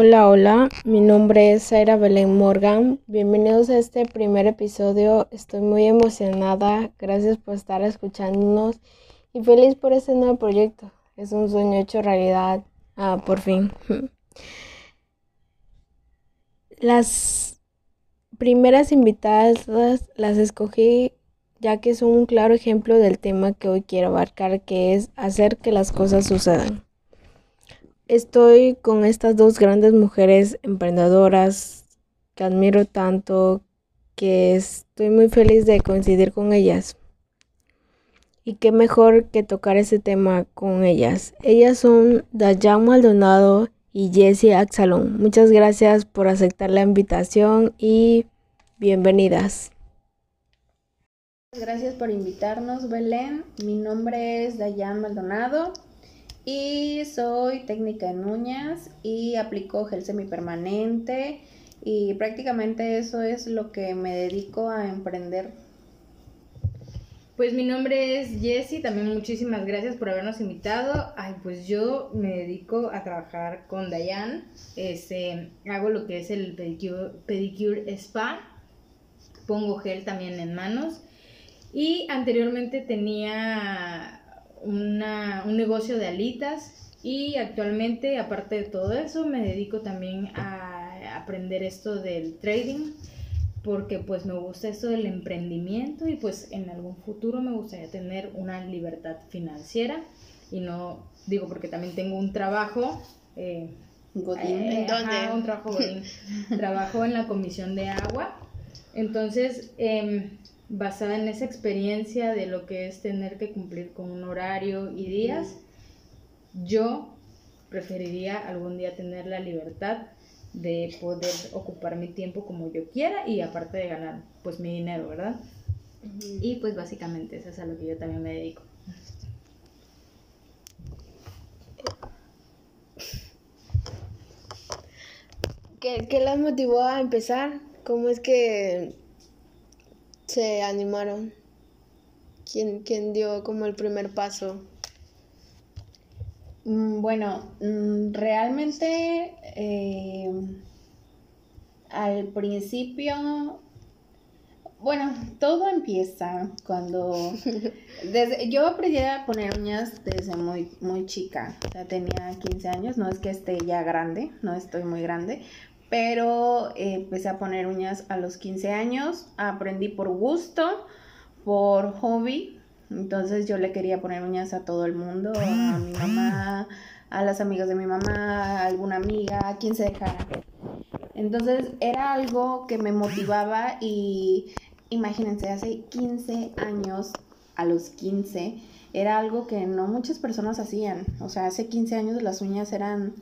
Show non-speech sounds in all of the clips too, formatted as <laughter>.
Hola, hola, mi nombre es Zaira Belén Morgan. Bienvenidos a este primer episodio. Estoy muy emocionada. Gracias por estar escuchándonos y feliz por este nuevo proyecto. Es un sueño hecho realidad. Ah, por fin. <laughs> Las primeras invitadas las escogí ya que son un claro ejemplo del tema que hoy quiero abarcar, que es hacer que las cosas sucedan. Estoy con estas dos grandes mujeres emprendedoras que admiro tanto, que estoy muy feliz de coincidir con ellas. Y qué mejor que tocar ese tema con ellas. Ellas son Dayan Maldonado y Jessie Axalón. Muchas gracias por aceptar la invitación y bienvenidas. Gracias por invitarnos, Belén. Mi nombre es Dayan Maldonado y soy técnica en uñas y aplico gel semipermanente y prácticamente eso es lo que me dedico a emprender. Pues mi nombre es Jessie, también muchísimas gracias por habernos invitado. Ay, pues yo me dedico a trabajar con Dayan, este, hago lo que es el pedicure, pedicure spa, pongo gel también en manos y anteriormente tenía una, un negocio de alitas y actualmente, aparte de todo eso, me dedico también a aprender esto del trading porque pues me gusta esto del emprendimiento y pues en algún futuro me gustaría tener una libertad financiera y no digo porque también tengo un trabajo eh, trabajo <laughs> trabajo en la comisión de agua. Entonces eh, basada en esa experiencia de lo que es tener que cumplir con un horario y días, yo preferiría algún día tener la libertad de poder ocupar mi tiempo como yo quiera y aparte de ganar pues mi dinero, ¿verdad? Y pues básicamente eso es a lo que yo también me dedico. ¿Qué, ¿Qué las motivó a empezar? ¿Cómo es que se animaron? ¿Quién, quién dio como el primer paso? Mm, bueno, mm, realmente eh, al principio, bueno, todo empieza cuando <laughs> desde, yo aprendí a poner uñas desde muy, muy chica, ya tenía 15 años, no es que esté ya grande, no estoy muy grande, pero eh, empecé a poner uñas a los 15 años, aprendí por gusto, por hobby, entonces yo le quería poner uñas a todo el mundo, a mi mamá, a las amigas de mi mamá, a alguna amiga, a quien se dejara. Entonces era algo que me motivaba y imagínense, hace 15 años, a los 15, era algo que no muchas personas hacían. O sea, hace 15 años las uñas eran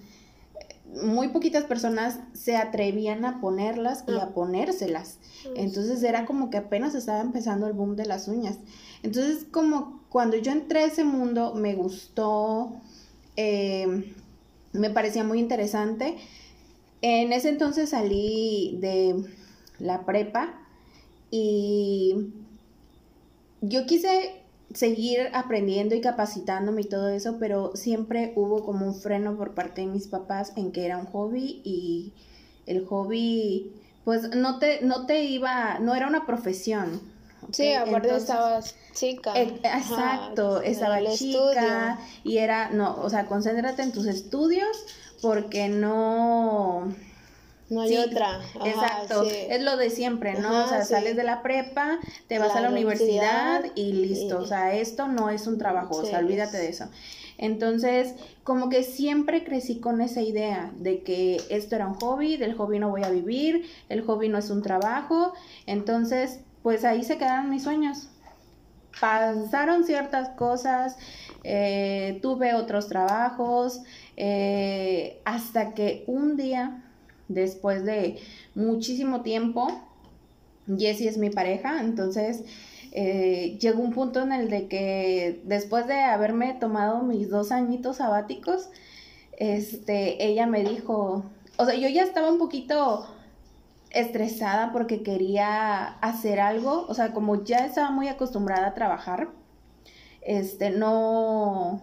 muy poquitas personas se atrevían a ponerlas y a ah. ponérselas. Entonces era como que apenas estaba empezando el boom de las uñas. Entonces como cuando yo entré a ese mundo me gustó, em, me parecía muy interesante. En ese entonces salí de la prepa y yo quise seguir aprendiendo y capacitándome y todo eso, pero siempre hubo como un freno por parte de mis papás en que era un hobby y el hobby pues no te no te iba, no era una profesión. Sí, aparte estabas chica. Eh, exacto, estaba chica y era, no, o sea, concéntrate en tus estudios porque no no hay otra. exacto. Es lo de siempre, ¿no? o sea, sales de la prepa, te vas a la universidad, y listo. O sea, esto no es un trabajo, o sea, olvídate de eso. Entonces, como que siempre crecí con esa idea de que esto era un hobby, del hobby no voy a vivir, el hobby no es un trabajo. Entonces, pues ahí se quedaron mis sueños. Pasaron ciertas cosas, eh, tuve otros trabajos, eh, hasta que un día después de muchísimo tiempo. Jessie es mi pareja, entonces eh, llegó un punto en el de que después de haberme tomado mis dos añitos sabáticos, este, ella me dijo, o sea, yo ya estaba un poquito estresada porque quería hacer algo, o sea, como ya estaba muy acostumbrada a trabajar, este, no,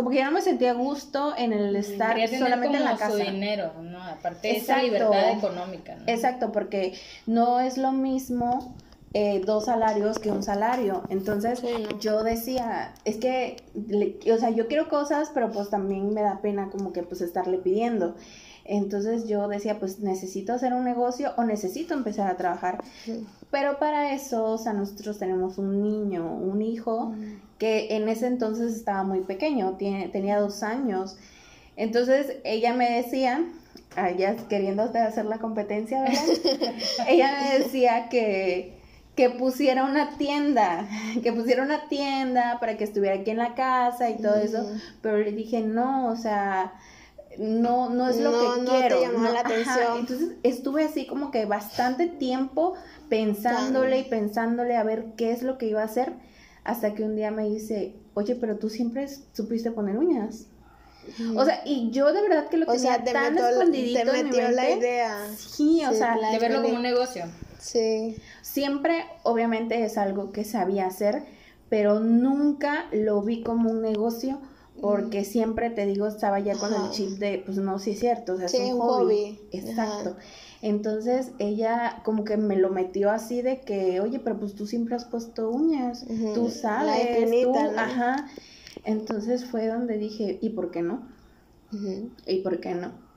como que ya no me sentía gusto en el estar Quería tener solamente en la casa. su dinero, ¿no? Aparte de esa libertad económica, ¿no? Exacto, porque no es lo mismo eh, dos salarios que un salario. Entonces Sí, no. yo decía, es que, le- o sea, yo quiero cosas, pero pues también me da pena como que pues estarle pidiendo. Entonces yo decía, pues necesito hacer un negocio o necesito empezar a trabajar. Pero para eso, o sea, nosotros tenemos un niño, un hijo, que en ese entonces estaba muy pequeño, tiene, tenía dos años. Entonces ella me decía, ya queriendo hacer la competencia, ¿verdad? <laughs> ella me decía que, que pusiera una tienda, que pusiera una tienda para que estuviera aquí en la casa y todo eso, pero le dije, no, o sea, no, no es lo No, que no te quiero. llamaba la ajá". atención. Entonces estuve así como que bastante tiempo pensándole y pensándole a ver qué es lo que iba a hacer, hasta que un día me dice, oye, pero tú siempre supiste poner uñas. O sea, y yo de verdad que lo O tenía sea, te tan metió, la- escondidito te en mi metió la idea. Sí, o Sí, sea. De verlo como un negocio. Sí. siempre obviamente es algo que sabía hacer, pero nunca lo vi como un negocio porque siempre te digo estaba ya con el chip de pues no sí es cierto, o sea, Sí, es un un hobby. hobby. Exacto. Entonces ella como que me lo metió así de que, "Oye, pero pues tú siempre has puesto uñas, Ujú, tú sabes, espinita, tú, ¿no? ajá." Entonces fue donde dije, "¿Y por qué no?" ¿Y por qué no?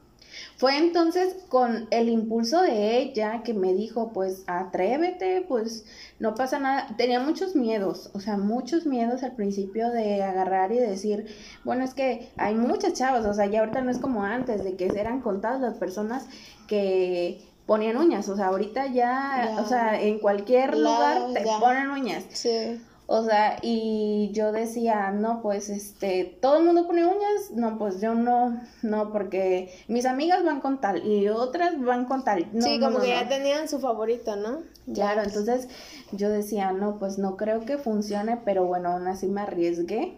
Fue entonces con el impulso de ella que me dijo, pues atrévete, pues no pasa nada. Tenía muchos miedos, o sea, muchos miedos al principio de agarrar y decir, bueno, es que hay muchas chavas, o sea, ya ahorita no es como antes, de que eran contadas las personas que ponían uñas, o sea, ahorita ya, Ya. o sea, en cualquier lugar te ya. ponen uñas. Sí. O sea, y yo decía, no, pues, este, todo el mundo pone uñas, no, pues yo no, no, porque mis amigas van con tal y otras van con tal. No, sí, no, como no, que ya tenían su favorito, ¿no? Claro, entonces yo decía, no, pues no creo que funcione, pero bueno, aún así me arriesgué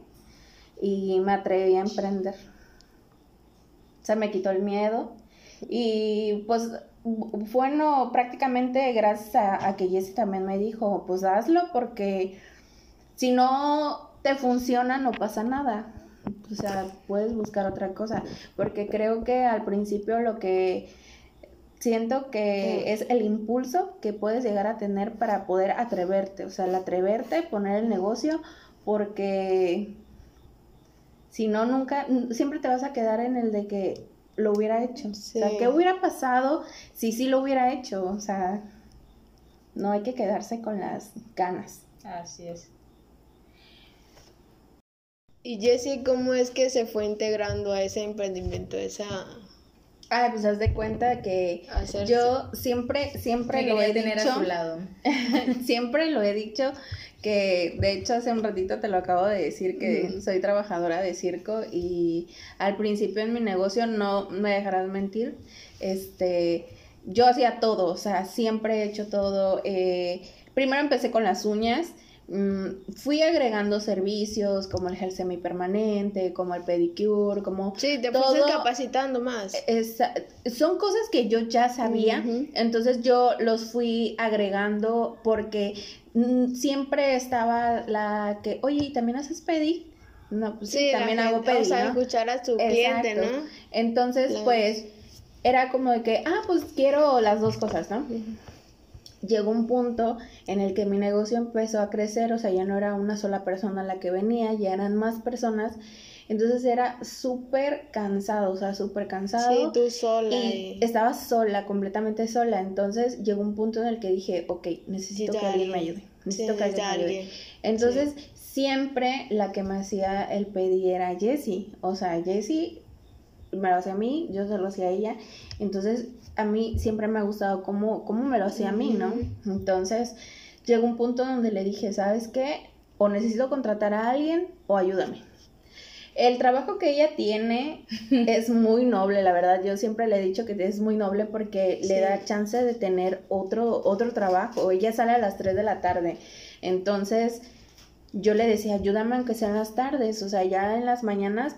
y me atreví a emprender. Se me quitó el miedo y pues bu- bueno, prácticamente gracias a, a que Jessie también me dijo, pues hazlo porque si no te funciona no pasa nada. O sea, puedes buscar otra cosa, porque creo que al principio lo que siento que es el impulso que puedes llegar a tener para poder atreverte, o sea, el atreverte, poner el negocio, porque si no, nunca, siempre te vas a quedar en el de que lo hubiera hecho. O sea. ¿qué hubiera pasado si sí lo hubiera hecho? O sea, no hay que quedarse con las ganas. Así es. Y Jessie, ¿cómo es que se fue integrando a ese emprendimiento, esa Ah, pues haz de cuenta que yo siempre, siempre Me lo he tener dicho. a su lado. <laughs> Siempre lo he dicho que de hecho hace un ratito te lo acabo de decir que soy trabajadora de circo y al principio en mi negocio no me dejarás mentir, este, yo hacía todo, o sea, siempre he hecho todo. eh, primero empecé con las uñas. Mm, fui agregando servicios como el gel semipermanente, como el pedicure, como Sí, te todo- fuiste capacitando más. es- son cosas que yo ya sabía, entonces yo los fui agregando porque mm, siempre estaba la que, oye, ¿y también haces pedi? No, pues sí, también hago gente, pedi, O sea, ¿no? escuchar a tu cliente. ¿no? Entonces, Claro. pues, era como de que, ah, pues quiero las dos cosas, ¿no? Ujú. Llegó un punto en el que mi negocio empezó a crecer, o sea, ya no era una sola persona la que venía, ya eran más personas, entonces era súper cansado, o sea, súper cansado. Sí, tú sola. y estaba sola, completamente sola, entonces llegó un punto en el que dije, ok, necesito que alguien me ayude, necesito Sí, que alguien me ayude. Entonces, siempre la que me hacía el pedir era Jessie, o sea, Jessie me lo hacía a mí, yo se lo hacía a ella, entonces a mí siempre me ha gustado cómo, cómo me lo hacía a mí, ¿no? Entonces llegó un punto donde le dije, ¿sabes qué? O necesito contratar a alguien o ayúdame. El trabajo que ella tiene <laughs> es muy noble, la verdad. Yo siempre le he dicho que es muy noble porque Sí. le da chance de tener otro, otro trabajo. Ella sale a las 3 de la tarde. Entonces, yo le decía, ayúdame aunque sean las tardes. O sea, ya en las mañanas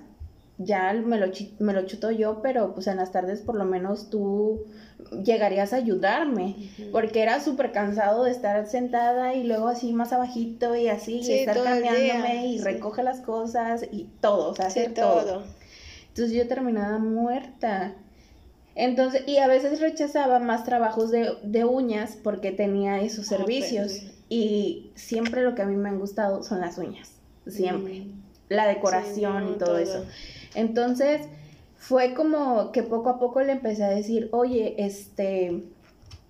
ya me lo, me lo chuto yo, pero pues en las tardes por lo menos tú llegarías a ayudarme, porque era súper cansado de estar sentada y luego así más abajito y así, y estar cambiándome y recoge las cosas y todo, o sea, hacer todo. Entonces yo terminaba muerta. Entonces, y a veces rechazaba más trabajos de, uñas porque tenía esos ah, servicios. Y siempre lo que a mí me han gustado son las uñas, siempre. Mm. La decoración y todo, eso. Entonces, fue como que poco a poco le empecé a decir, oye, este,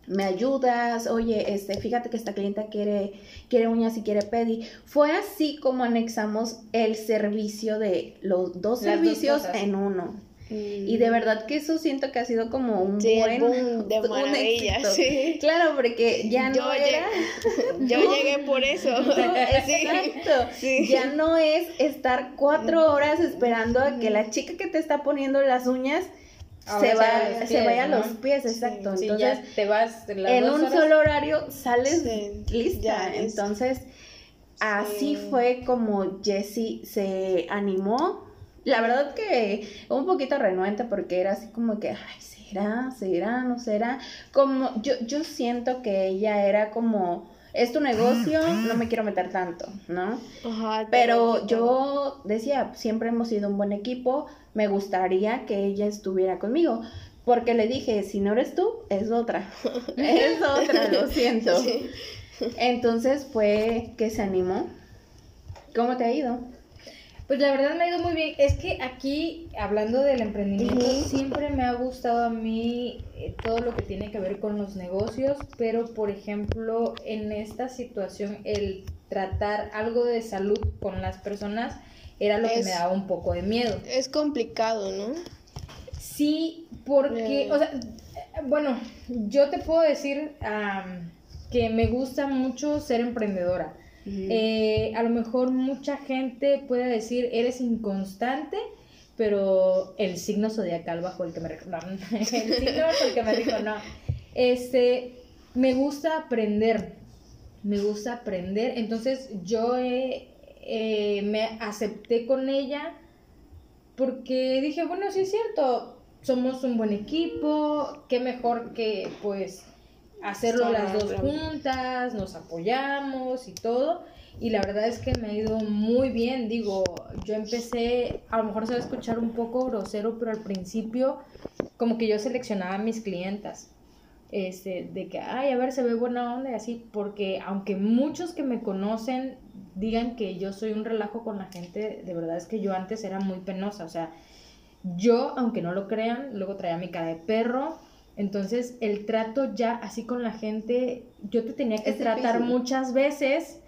me ayudas, oye, este, fíjate que esta clienta quiere, quiere uñas y quiere pedi. Fue así como anexamos el servicio de los dos servicios en uno. Y de verdad que eso siento que ha sido como un buen de <laughs> maravilla, sí. Claro, porque ya no era <laughs> yo llegué por eso. <laughs> Exacto. Sí. Ya no es estar cuatro horas esperando a que la chica que te está poniendo las uñas se, va, se vaya a los pies, exacto. Entonces, ya te vas en un solo horario sales lista. Entonces, así fue como Jessie se animó la verdad que un poquito renuente porque era así como que, ay, ¿será? ¿Será? ¿No será? Como yo, yo siento que ella era como, es tu negocio, no me quiero meter tanto, ¿no? Ajá, Pero yo decía, siempre hemos sido un buen equipo, me gustaría que ella estuviera conmigo. Porque le dije, si no eres tú, es otra. <laughs> es otra, lo siento. Entonces fue que se animó. ¿Cómo te ha ido? Pues la verdad me ha ido muy bien. Es que aquí, hablando del emprendimiento, siempre me ha gustado a mí eh, todo lo que tiene que ver con los negocios, pero por ejemplo, en esta situación, el tratar algo de salud con las personas era lo que me daba un poco de miedo. Es complicado, ¿no? Sí, porque, o sea, bueno, yo te puedo decir que me gusta mucho ser emprendedora eh, a lo mejor mucha gente puede decir, eres inconstante, pero el signo zodiacal bajo el que me <laughs> el signo bajo el que me dijo, no. Este, me gusta aprender, me gusta aprender, entonces yo eh, me acepté con ella porque dije, bueno, sí es cierto, somos un buen equipo, qué mejor que pues hacerlo las dos juntas, nos apoyamos y todo. Y la verdad es que me ha ido muy bien. Digo, yo empecé, a lo mejor se va a escuchar un poco grosero, pero al principio como que yo seleccionaba a mis clientas. Este, de que, ay, a ver, se ve buena onda y así, porque aunque muchos que me conocen digan que yo soy un relajo con la gente, de verdad es que yo antes era muy penosa, o sea, yo, aunque no lo crean, luego traía mi cara de perro, entonces, el trato ya así con la gente, yo te tenía que tratar muchas veces,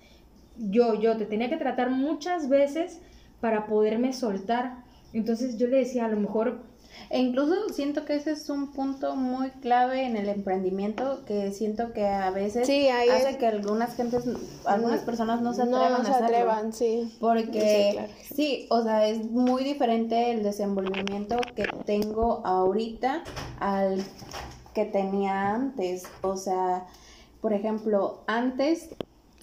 yo, yo te tenía que tratar muchas veces para poderme soltar. Entonces yo le decía, a lo mejor e incluso siento que ese es un punto muy clave en el emprendimiento que siento que a veces hace que algunas gentes, algunas personas no se atrevan no, se atrevan, sí. Porque sí, o sea, es muy diferente el desenvolvimiento que tengo ahorita al que tenía antes. O sea, por ejemplo, antes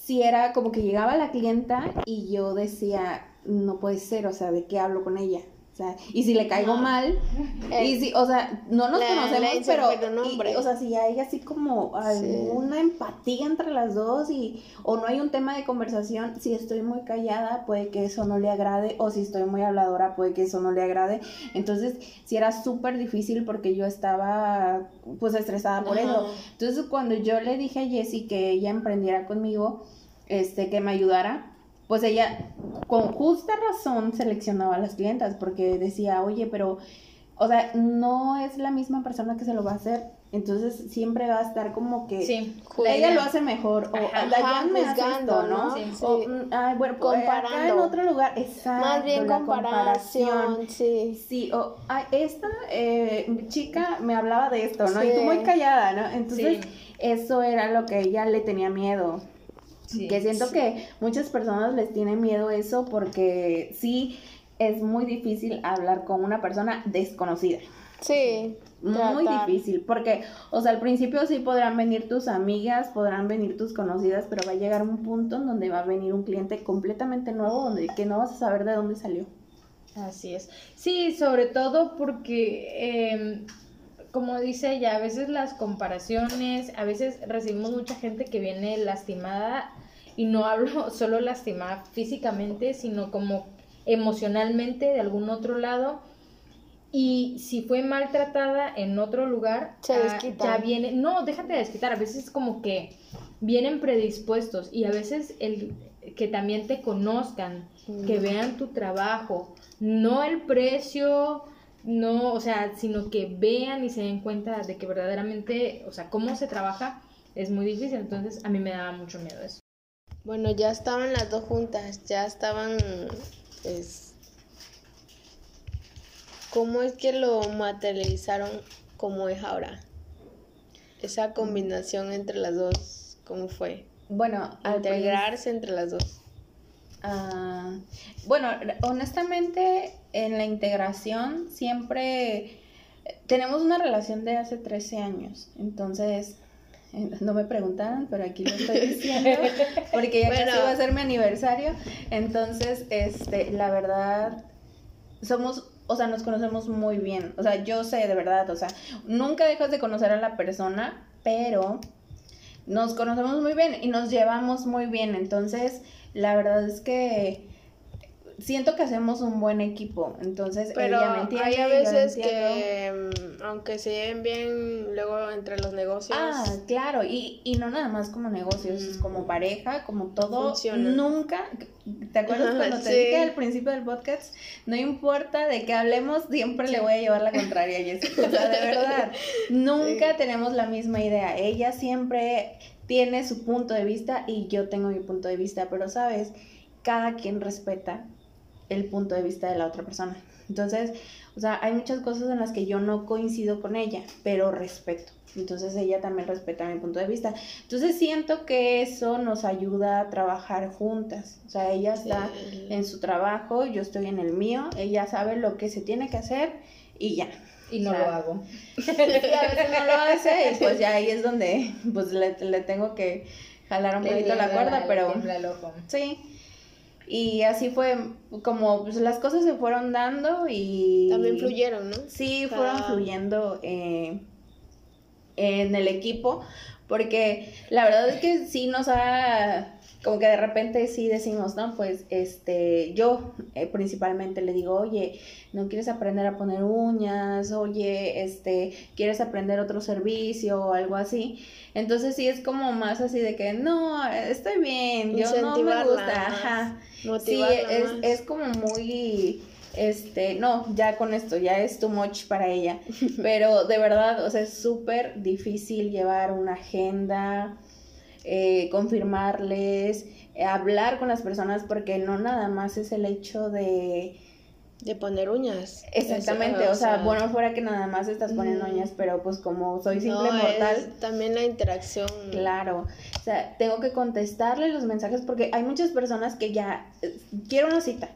si era como que llegaba la clienta y yo decía, no puede ser, o sea, ¿de qué hablo con ella? O sea, y si le caigo mal, <laughs> y si, o sea, no nos conocemos, pero, o sea, si hay así como alguna empatía entre las dos y, o no hay un tema de conversación, si estoy muy callada, puede que eso no le agrade, o si estoy muy habladora, puede que eso no le agrade. Entonces, si era súper difícil porque yo estaba, pues, estresada por eso. Entonces, cuando yo le dije a Jessie que ella emprendiera conmigo, este, que me ayudara, pues ella con justa razón seleccionaba a las clientas porque decía, oye, pero, o sea, no es la misma persona que se lo va a hacer. Entonces siempre va a estar como que sí, ella lo hace mejor o ajá, me juzgando, ¿no? Sí, o, mm, ay, bueno, pues, comparando acá en otro lugar, exacto, más bien comparación, sí. Sí, o ay, esta eh, chica me hablaba de esto, ¿no? Y tú muy callada, ¿no? Entonces eso era lo que ella le tenía miedo que siento que muchas personas les tiene miedo eso porque sí es muy difícil hablar con una persona desconocida. Sí. Muy difícil, porque, o sea, al principio sí podrán venir tus amigas, podrán venir tus conocidas, pero va a llegar un punto en donde va a venir un cliente completamente nuevo, donde que no vas a saber de dónde salió. Así es. Sí, sobre todo porque, em, como dice ella, a veces las comparaciones, a veces recibimos mucha gente que viene lastimada y no hablo <laughs> solo lastimada físicamente, sino como emocionalmente de algún otro lado. Y si fue maltratada en otro lugar, Se ah, ya viene. No, déjate de desquitar. A veces como que vienen predispuestos y a veces el que también te conozcan, que Mm. vean tu trabajo, no el precio, no, o sea, sino que vean y se den cuenta de que verdaderamente, o sea, cómo se trabaja es muy difícil. Entonces a mí me daba mucho miedo eso. Bueno, ya estaban las dos juntas, ya estaban, pues, ¿cómo es que lo materializaron como es ahora? Esa combinación entre las dos, ¿cómo fue? Bueno, Integrarse entre las dos. Ah, bueno, honestamente, en la integración siempre tenemos una relación de hace 13 años. Entonces, eh, <laughs> no me preguntaron, pero aquí lo estoy <laughs> diciendo, porque ya Bueno. casi va a ser mi aniversario. Entonces, este, la verdad, somos, o sea, nos conocemos muy bien. O sea, yo sé de verdad, o sea, nunca dejas de conocer a la persona, pero nos conocemos muy bien y nos llevamos muy bien. Entonces, la verdad es que siento que hacemos un buen equipo. Entonces, Pero ella me entiende. hay a veces que, mm, aunque se lleven bien, luego entre los negocios, Ah, claro, y, y no nada más como negocios, como pareja, como todo, Funciona. nunca, ¿te acuerdas Ajá, cuando te sí. dije al principio del podcast? No importa de qué hablemos, siempre le voy a llevar la contraria a Jessica, o sea, de verdad, <laughs> nunca Sí. tenemos la misma idea, ella siempre tiene su punto de vista y yo tengo mi punto de vista, pero sabes, cada quien respeta el punto de vista de la otra persona. Entonces, o sea, hay muchas cosas en las que yo no coincido con ella, pero respeto. Entonces ella también respeta mi punto de vista. Entonces siento que eso nos ayuda a trabajar juntas. O sea, ella está Sí. en su trabajo, yo estoy en el mío, ella sabe lo que se tiene que hacer y ya. Y no O sea, lo hago. <laughs> Sí, a veces no lo hace y pues ya ahí es donde pues le, le tengo que jalar un poquito la cuerda, pero... Sí. Y así fue como pues, las cosas se fueron dando y... también fluyeron, ¿no? Sí, O sea, fueron fluyendo eh, en el equipo, porque la verdad es que sí nos ha, como que de repente sí decimos, no, pues este, yo eh, principalmente le digo, oye, ¿no quieres aprender a poner uñas? Oye, este, ¿quieres aprender otro servicio o algo así? Entonces sí es como más así de que, no, estoy bien, yo no me gusta, ajá. Sí, es, es como muy, este, no, ya con esto, ya es too much para ella. <laughs> Pero de verdad, o sea, es súper difícil llevar una agenda, eh, confirmarles, eh, hablar con las personas, porque no nada más es el hecho de... de poner uñas. Exactamente, Eso, o sea, bueno, fuera que nada más estás poniendo uñas, pero pues como soy simple no, mortal, es también la interacción. Claro, o sea, tengo que contestarle los mensajes porque hay muchas personas que ya eh, quiero una cita.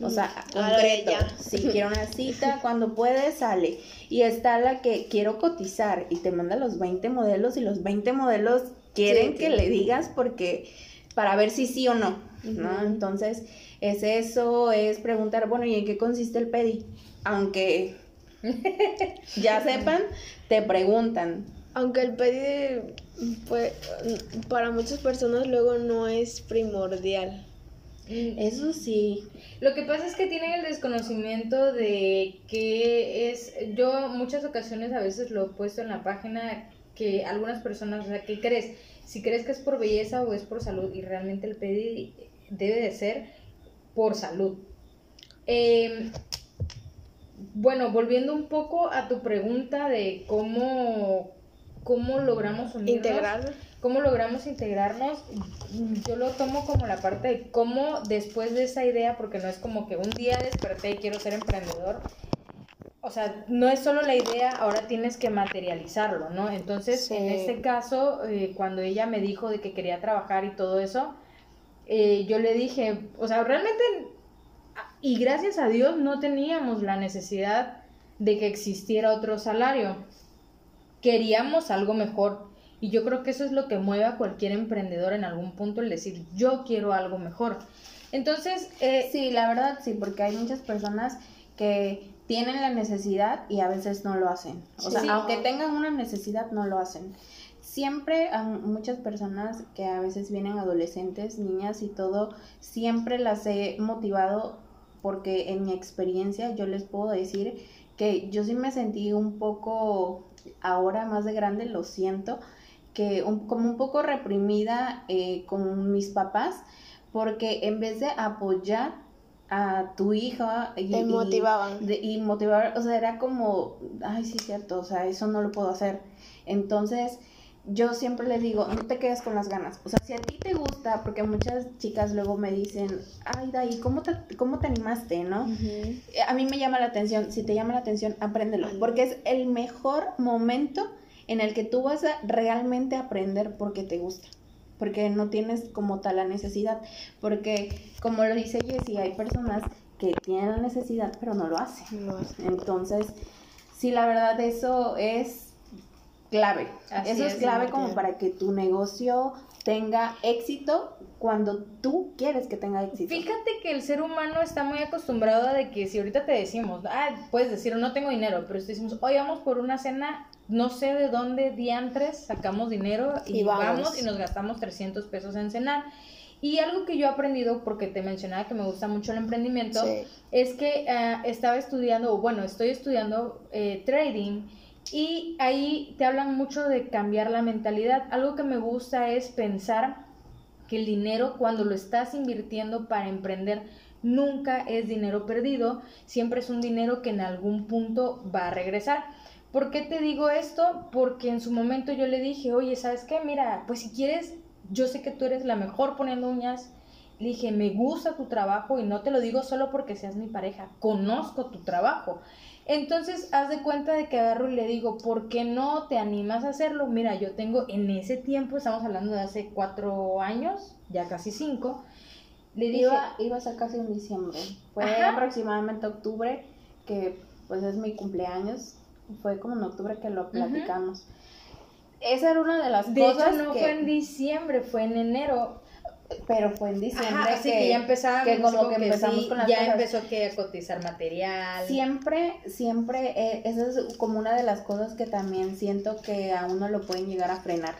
O sea, concreto. Si quiero una cita, <laughs> cuando puede, sale. Y está la que quiero cotizar y te manda los 20 modelos y los 20 modelos quieren Sí, que le digas porque para ver si sí o no, ¿no? Entonces, es eso, es preguntar, bueno, ¿y en qué consiste el pedi? Aunque <laughs> ya sepan, te preguntan, Aunque el pedir, pues, para muchas personas luego no es primordial. Eso sí. Lo que pasa es que tienen el desconocimiento de que es, yo muchas ocasiones a veces lo he puesto en la página que algunas personas, o sea, ¿qué crees? Si crees que es por belleza o es por salud y realmente el pedi debe de ser por salud. Eh, bueno, volviendo un poco a tu pregunta de cómo, cómo logramos unirnos. Integrar. ¿Cómo logramos integrarnos? Yo lo tomo como la parte de cómo después de esa idea, porque no es como que un día desperté y quiero ser emprendedor. O sea, no es solo la idea, ahora tienes que materializarlo, ¿no? Entonces, Sí. en este caso, eh, cuando ella me dijo de que quería trabajar y todo eso, eh, yo le dije, o sea, realmente, y gracias a Dios no teníamos la necesidad de que existiera otro salario. Queríamos algo mejor. Y yo creo que eso es lo que mueve a cualquier emprendedor en algún punto, el decir, yo quiero algo mejor. Entonces, eh, Sí, la verdad sí, porque hay muchas personas que tienen la necesidad y a veces no lo hacen. O sea, Sí. aunque tengan una necesidad, no lo hacen. Siempre a muchas personas que a veces vienen adolescentes, niñas y todo, siempre las he motivado porque en mi experiencia yo les puedo decir que yo sí me sentí un poco, ahora más de grande, lo siento, que un- como un poco reprimida eh, con mis papás, porque en vez de apoyar a tu hija y, Te y- motivaban. de- y motivar, o sea, era como, ay, sí, cierto, o sea, eso no lo puedo hacer. Entonces, yo siempre les digo, no te quedes con las ganas. O sea, si a ti te gusta, porque muchas chicas luego me dicen, ay, Dai, ¿cómo te, cómo te animaste, no? A mí me llama la atención, si te llama la atención, apréndelo, porque es el mejor momento en el que tú vas a realmente aprender porque te gusta, porque no tienes como tal la necesidad, porque como lo dice Jessie, hay personas que tienen la necesidad pero no lo hacen. No. Entonces, sí, la verdad eso es clave. Así eso es, es, clave como para que tu negocio tenga éxito cuando tú quieres que tenga éxito. Fíjate que el ser humano está muy acostumbrado a de que si ahorita te decimos, ah, puedes decir, no tengo dinero, pero si decimos, hoy vamos por una cena, no sé de dónde diantres sacamos dinero y, Y vamos. vamos. y nos gastamos 300 pesos en cenar. Y algo que yo he aprendido, porque te mencionaba que me gusta mucho el emprendimiento, Sí. es que ah, estaba estudiando, o bueno, estoy estudiando eh, trading y ahí te hablan mucho de cambiar la mentalidad. Algo que me gusta es pensar que el dinero cuando lo estás invirtiendo para emprender nunca es dinero perdido, siempre es un dinero que en algún punto va a regresar. ¿Por qué te digo esto? Porque en su momento yo le dije, oye, ¿sabes qué? Mira, pues si quieres, yo sé que tú eres la mejor poniendo uñas. Le dije, me gusta tu trabajo y no te lo digo solo porque seas mi pareja, conozco tu trabajo. Entonces, haz de cuenta de que agarro y le digo, ¿por qué no te animas a hacerlo? Mira, yo tengo en ese tiempo, estamos hablando de hace cuatro años, ya casi cinco, le dije, Iba, iba a ser casi en diciembre. Fue Ajá. aproximadamente octubre, que pues es mi cumpleaños. Fue como en octubre que lo platicamos. Esa era una de las de cosas hecho no que... fue en diciembre, fue en enero. Pero fue en diciembre Ajá, así que, que, ya empezábamos, que que que empezamos sí, con las ya cosas. empezó que a cotizar material. Siempre, siempre, eh, esa es como una de las cosas que también siento que a uno lo pueden llegar a frenar.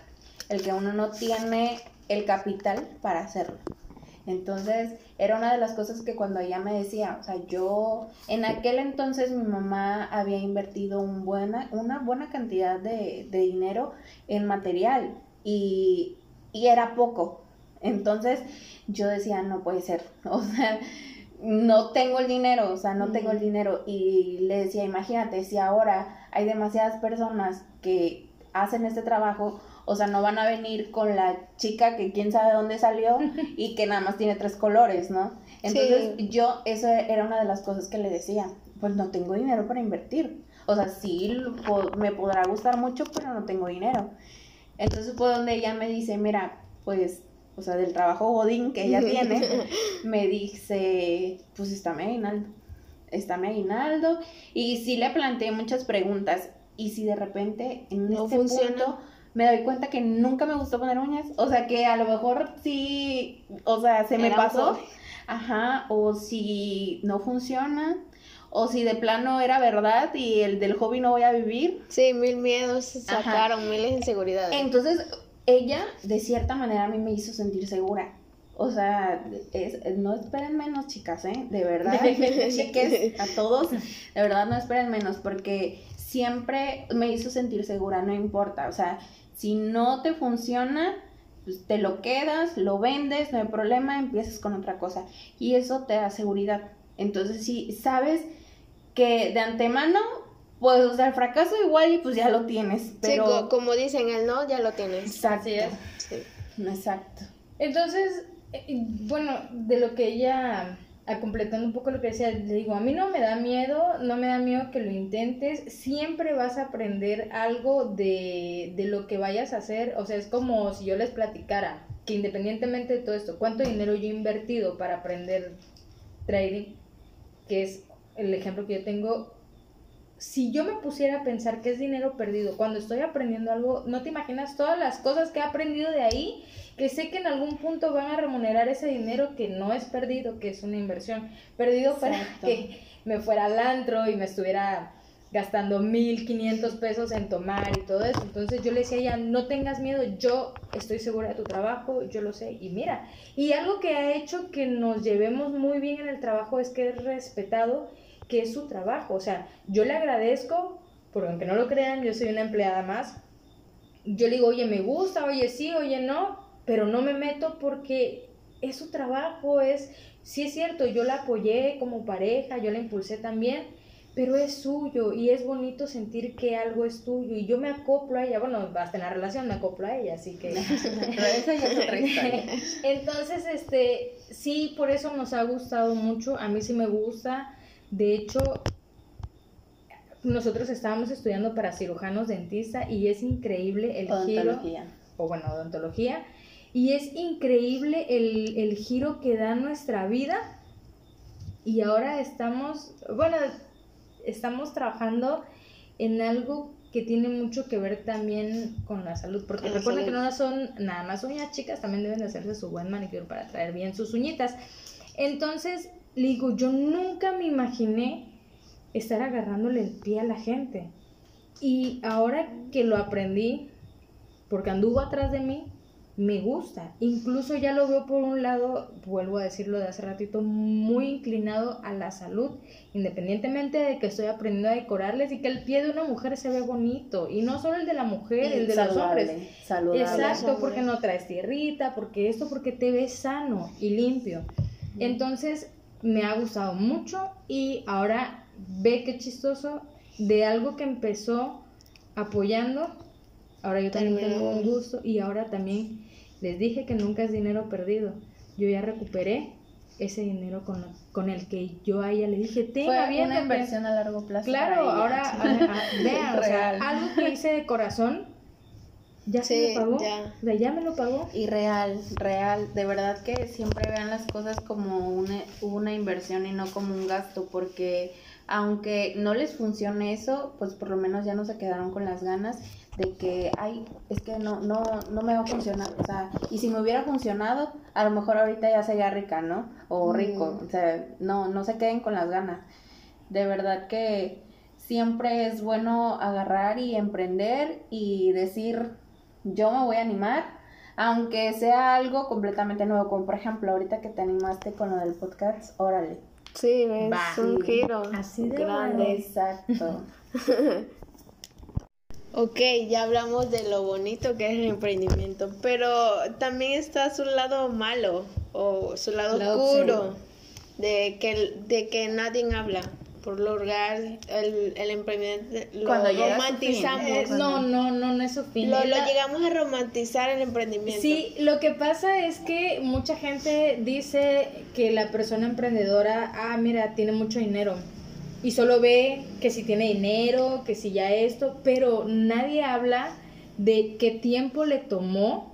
El que uno no tiene el capital para hacerlo. Entonces, era una de las cosas que cuando ella me decía, o sea, yo, en aquel entonces mi mamá había invertido un buena, una buena cantidad de, de dinero en material y, y era poco. Entonces, yo decía, no puede ser, <laughs> o sea, no tengo el dinero, o sea, no tengo el dinero. Y le decía, imagínate, si ahora hay demasiadas personas que hacen este trabajo, o sea, no van a venir con la chica que quién sabe dónde salió <laughs> y que nada más tiene tres colores, ¿no? Entonces, Sí. yo, eso era una de las cosas que le decía, pues no tengo dinero para invertir. O sea, sí, me podrá gustar mucho, pero no tengo dinero. Entonces fue donde ella me dice, mira, pues, o sea, del trabajo godín que ella tiene, <laughs> me dice, pues está mi aguinaldo, está mi aguinaldo. Y sí le planteé muchas preguntas. Y si de repente en No este funciona. punto me doy cuenta que nunca me gustó poner uñas, o sea que a lo mejor sí, o sea, se me Era pasó, ajá, o si no funciona, o si de plano era verdad y el del hobby no voy a vivir, Sí, mil miedos Ajá. sacaron, miles de inseguridades. entonces, ella, de cierta manera, a mí me hizo sentir segura. O sea, es- no esperen menos, chicas, ¿eh? De verdad, <laughs> chiques, a todos, de verdad no esperen menos, porque siempre me hizo sentir segura, no importa. O sea, si no te funciona, pues te lo quedas, lo vendes, no hay problema, empiezas con otra cosa. Y eso te da seguridad. Entonces, si sabes que de antemano, pues, o sea, el fracaso igual y pues ya lo tienes, pero... Sí, co- como dicen, el no ya lo tienes. Exacto. Sí. Exacto. Entonces, eh, bueno, de lo que ella, a completando un poco lo que decía, le digo, a mí no me da miedo, no me da miedo que lo intentes, siempre vas a aprender algo de, de lo que vayas a hacer, o sea, es como si yo les platicara que independientemente de todo esto, cuánto dinero yo he invertido para aprender trading, que es el ejemplo que yo tengo, si yo me pusiera a pensar que es dinero perdido cuando estoy aprendiendo algo, no te imaginas todas las cosas que he aprendido de ahí, que sé que en algún punto van a remunerar ese dinero que no es perdido, que es una inversión. Perdido para que me fuera al antro y me estuviera gastando 1500 pesos en tomar y todo eso. Entonces yo le decía a ella, no tengas miedo, yo estoy segura de tu trabajo, yo lo sé. Y mira, y algo que ha hecho que nos llevemos muy bien en el trabajo es que es respetado, que es su trabajo. O sea, yo le agradezco, porque aunque no lo crean, yo soy una empleada más. Yo le digo, oye, me gusta, oye, sí, oye, no, pero no me meto porque es su trabajo, es, sí es cierto, yo la apoyé como pareja, yo la impulsé también, pero es suyo y es bonito sentir que algo es tuyo y yo me acoplo a ella, bueno, hasta en la relación me acoplo a ella, así que... <laughs> pero esa ya es otra historia. <laughs> Entonces, este, sí, por eso nos ha gustado mucho, a mí sí me gusta, de hecho, nosotros estábamos estudiando para cirujanos dentista y es increíble el giro, o bueno, odontología, y es increíble el, el giro que da nuestra vida. Y ahora estamos, bueno, estamos trabajando en algo que tiene mucho que ver también con la salud, porque recuerden que no son nada más uñas chicas, también deben de hacerse su buen manicure para traer bien sus uñitas. Entonces, le digo, yo nunca me imaginé estar agarrándole el pie a la gente. Y ahora que lo aprendí, porque anduvo atrás de mí, me gusta. Incluso ya lo veo por un lado, vuelvo a decirlo de hace ratito, muy inclinado a la salud, independientemente de que estoy aprendiendo a decorarles y que el pie de una mujer se ve bonito. Y no solo el de la mujer, el de los hombres. Saludable. Exacto, porque no traes tierrita, porque esto, porque te ves sano y limpio. Entonces, me ha gustado mucho y ahora ve qué chistoso de algo que empezó apoyando. Ahora yo también tengo un gusto y ahora también les dije que nunca es dinero perdido. Yo ya recuperé ese dinero con, con el que yo a ella le dije, tenga Fue bien. una inversión a largo plazo. Claro, ahora vean, o sea, <laughs> algo que hice de corazón, ya se me pagó. Ya. O sea, ya me lo pagó. Y real, real. De verdad que siempre vean las cosas como una, una inversión y no como un gasto, porque aunque no les funcione eso, pues por lo menos ya no se quedaron con las ganas de que, ay, es que no, no, no me va a funcionar, o sea, y si me hubiera funcionado, a lo mejor ahorita ya sería rica, ¿no? O rico, o sea, no, no se queden con las ganas. De verdad que siempre es bueno agarrar y emprender y decir, yo me voy a animar, aunque sea algo completamente nuevo, como por ejemplo, ahorita que te animaste con lo del podcast, órale. Sí, es un giro Así de grande. Exacto. <laughs> Ok, ya hablamos de lo bonito que es el emprendimiento, pero también está su lado malo o su lado, oscuro de que, de que nadie habla. Por lograr el, el emprendimiento, lo Cuando romantizamos. no, no, no, no es su fin. Lo, lo llegamos a romantizar el emprendimiento. Sí, lo que pasa es que mucha gente dice que la persona emprendedora, ah, mira, tiene mucho dinero y solo ve que si tiene dinero, que si ya esto, pero nadie habla de qué tiempo le tomó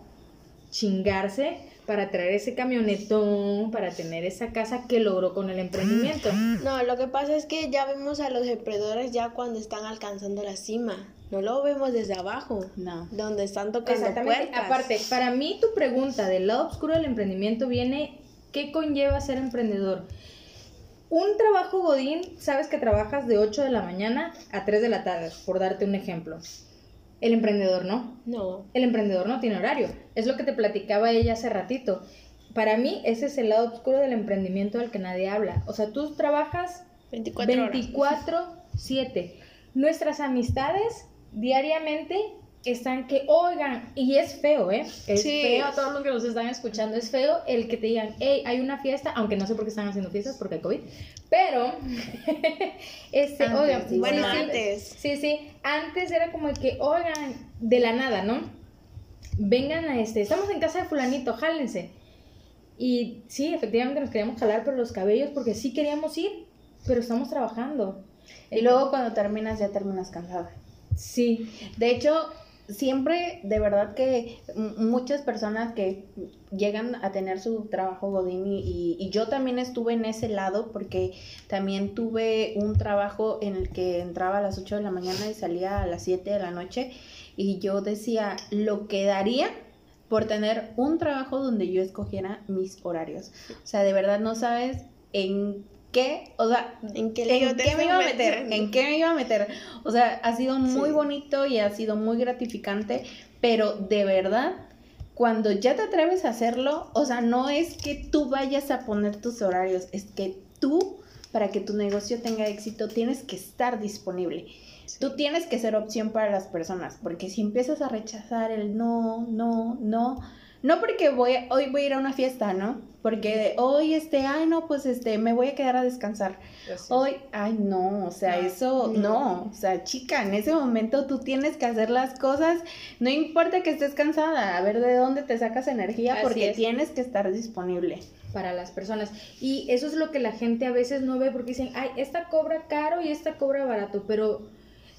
chingarse para traer ese camionetón, para tener esa casa que logró con el emprendimiento. No, lo que pasa es que ya vemos a los emprendedores ya cuando están alcanzando la cima. No lo vemos desde abajo. No. Donde están tocando Exactamente. puertas. Aparte, para mí tu pregunta del lado oscuro del emprendimiento viene, ¿qué conlleva ser emprendedor? Un trabajo godín, sabes que trabajas de 8 de la mañana a 3 de la tarde, por darte un ejemplo. El emprendedor no. No. El emprendedor no tiene horario. Es lo que te platicaba ella hace ratito. Para mí, ese es el lado oscuro del emprendimiento del que nadie habla. O sea, tú trabajas 24 horas. 24-7. Nuestras amistades diariamente están que, oigan, y es feo, ¿eh? Es Sí. feo, todos los que nos están escuchando, es feo el que te digan, hey, hay una fiesta, aunque no sé por qué están haciendo fiestas, porque hay COVID, pero, <laughs> este, Antes, oigan, sí, Bueno, sí, antes. Sí, sí, antes era como que, oigan, de la nada, ¿no? Vengan a este, estamos en casa de fulanito, jálense. Y sí, efectivamente nos queríamos jalar por los cabellos porque sí queríamos ir, pero estamos trabajando. Y luego cuando terminas ya terminas cansada. Sí, de hecho, siempre, de verdad que muchas personas que llegan a tener su trabajo Godín y, y, yo también estuve en ese lado porque también tuve un trabajo en el que entraba a las 8 de la mañana y salía a las 7 de la noche y yo decía lo que daría por tener un trabajo donde yo escogiera mis horarios. O sea, de verdad no sabes en qué, o sea, ¿en qué, me iba a meter? ¿En qué me iba a meter? O sea, ha sido muy bonito y ha sido muy gratificante, pero de verdad, cuando ya te atreves a hacerlo, o sea, no es que tú vayas a poner tus horarios, es que tú, para que tu negocio tenga éxito, tienes que estar disponible. Tú tienes que ser opción para las personas, porque si empiezas a rechazar el no, no, no, no porque voy, hoy voy a ir a una fiesta, ¿no? Porque hoy, este, ay, no, pues, este, me voy a quedar a descansar. Hoy, ay, no, o sea, eso, no. o sea, chica, en ese momento tú tienes que hacer las cosas, no importa que estés cansada, a ver de dónde te sacas energía, porque tienes que estar disponible para las personas. Y eso es lo que la gente a veces no ve porque dicen, ay, esta cobra caro y esta cobra barato, pero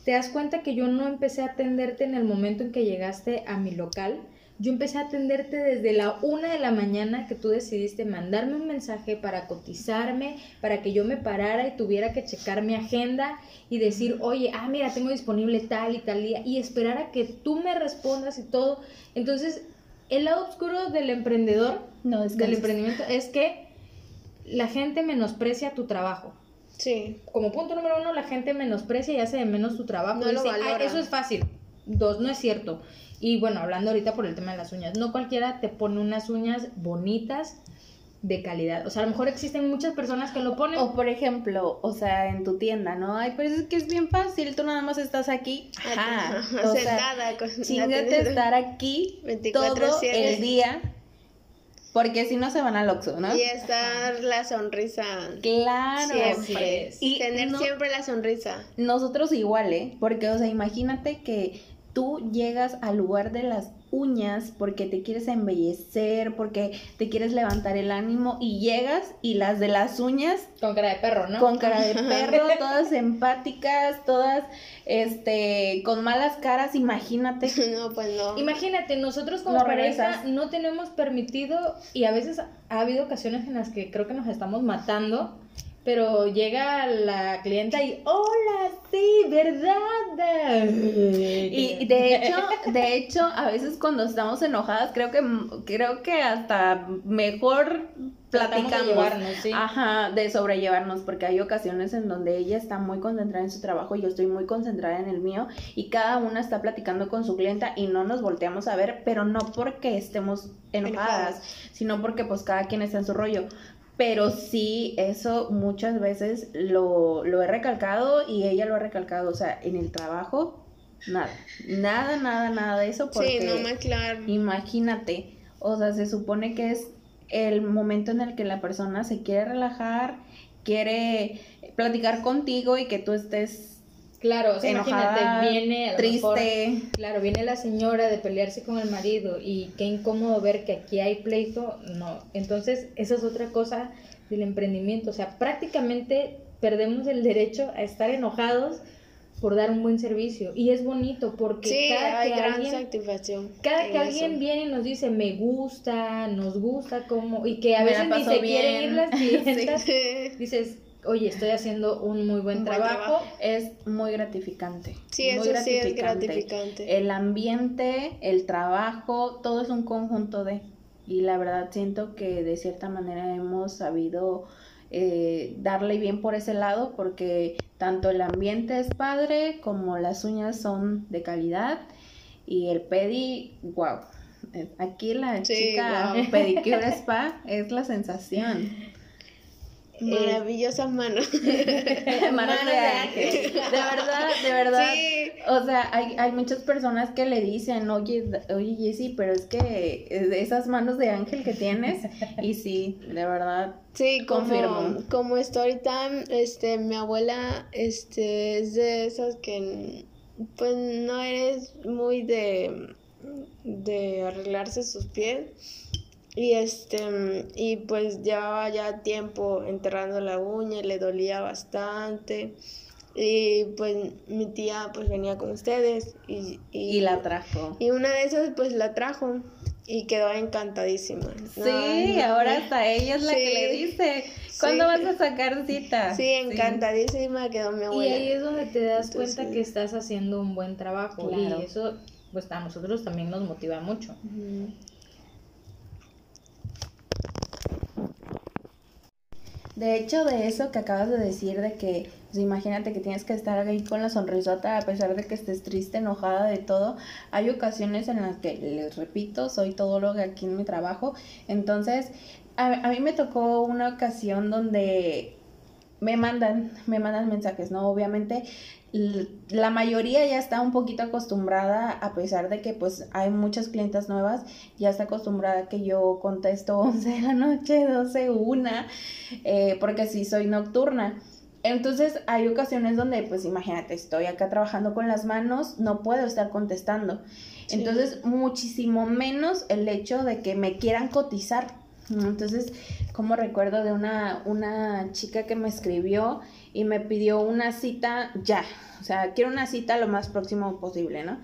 te das cuenta que yo no empecé a atenderte en el momento en que llegaste a mi local. Yo empecé a atenderte desde la una de la mañana que tú decidiste mandarme un mensaje para cotizarme, para que yo me parara y tuviera que checar mi agenda y decir, oye, ah, mira, tengo disponible tal y tal día, y esperar a que tú me respondas y todo. Entonces, el lado oscuro del emprendedor, no, es del emprendimiento, es que la gente menosprecia tu trabajo. Sí. Como punto número uno, la gente menosprecia y hace de menos su trabajo. No dice, eso es fácil. Dos, no es cierto. Y bueno, hablando ahorita por el tema de las uñas, no cualquiera te pone unas uñas bonitas de calidad. O sea, a lo mejor existen muchas personas que lo ponen. O por ejemplo, o sea, en tu tienda, ¿no? Ay, pero es que es bien fácil, tú nada más estás aquí. Ajá. <laughs> O sentada. chingate estar aquí todo el día porque si no se van al Oxxo, ¿no? Y estar la sonrisa. Claro. Siempre. Y tener siempre la sonrisa. Nosotros igual, ¿eh? Porque, o sea, imagínate que tú llegas al lugar de las uñas porque te quieres embellecer, porque te quieres levantar el ánimo y llegas y las de las uñas con cara de perro, ¿no? Con cara de perro, <laughs> todas empáticas, todas este con malas caras, imagínate. <laughs> No, pues no. Imagínate, nosotros como pareja no tenemos permitido y a veces ha habido ocasiones en las que creo que nos estamos matando pero llega la clienta y hola sí verdad y de hecho de hecho a veces cuando estamos enojadas creo que creo que hasta mejor platicamos de ¿sí? ajá de sobrellevarnos porque hay ocasiones en donde ella está muy concentrada en su trabajo y yo estoy muy concentrada en el mío y cada una está platicando con su clienta y no nos volteamos a ver pero no porque estemos enojadas, sino porque pues cada quien está en su rollo pero sí, eso muchas veces lo, lo he recalcado y ella lo ha recalcado, o sea, en el trabajo, nada, nada, nada, nada de eso. Porque sí, no claro. Imagínate, o sea, se supone que es el momento en el que la persona se quiere relajar, quiere platicar contigo y que tú estés Claro, o sea, imagínate, viene triste. claro, viene la señora de pelearse con el marido y qué incómodo ver que aquí hay pleito, no. Entonces, esa es otra cosa del emprendimiento, o sea, prácticamente perdemos el derecho a estar enojados por dar un buen servicio. Y es bonito porque cada que alguien cada que alguien viene y nos dice me gusta nos gusta como y que a veces ni se quieren ir las <laughs> clientas dices oye, estoy haciendo un muy buen, trabajo, es muy gratificante. Sí, eso sí es gratificante. El ambiente, el trabajo, todo es un conjunto de... Y la verdad siento que de cierta manera hemos sabido eh, darle bien por ese lado porque tanto el ambiente es padre como las uñas son de calidad y el pedi, wow. Aquí la chica pedicure <laughs> spa es la sensación. Maravillosas <laughs> manos. manos, de ángel. De verdad, de verdad. O sea, hay, hay muchas personas que le dicen, oye, oye Jessy, pero es que esas manos de ángel que tienes, y sí, de verdad. Sí, confirmo. Como Storytime, este, mi abuela, este, es de esas que, pues, no eres muy de, de arreglarse sus pies y este, y pues llevaba ya tiempo enterrando la uña y le dolía bastante. Y pues mi tía pues venía con ustedes y, y, la trajo. Y una de esas pues la trajo y quedó encantadísima. Sí, ahora hasta ella es la que le dice, ¿cuándo vas a sacar cita? Sí, encantadísima quedó mi abuela. Y ahí es donde te das cuenta que estás haciendo un buen trabajo y eso pues a nosotros también nos motiva mucho. De hecho, de eso que acabas de decir, de que, pues imagínate que tienes que estar ahí con la sonrisota a pesar de que estés triste, enojada de todo, hay ocasiones en las que, les repito, soy todo lo que aquí en mi trabajo, entonces a, a mí me tocó una ocasión donde me mandan, me mandan mensajes, ¿no? Obviamente la mayoría ya está un poquito acostumbrada, a pesar de que pues hay muchas clientas nuevas, ya está acostumbrada que yo contesto <laughs> 11 de la noche, 12, 1, eh, porque sí soy nocturna. Entonces hay ocasiones donde pues imagínate, estoy acá trabajando con las manos, no puedo estar contestando. Entonces muchísimo menos el hecho de que me quieran cotizar. Entonces, como recuerdo de una, una chica que me escribió y me pidió una cita ya, sea, quiero una cita lo más próximo posible, ¿no?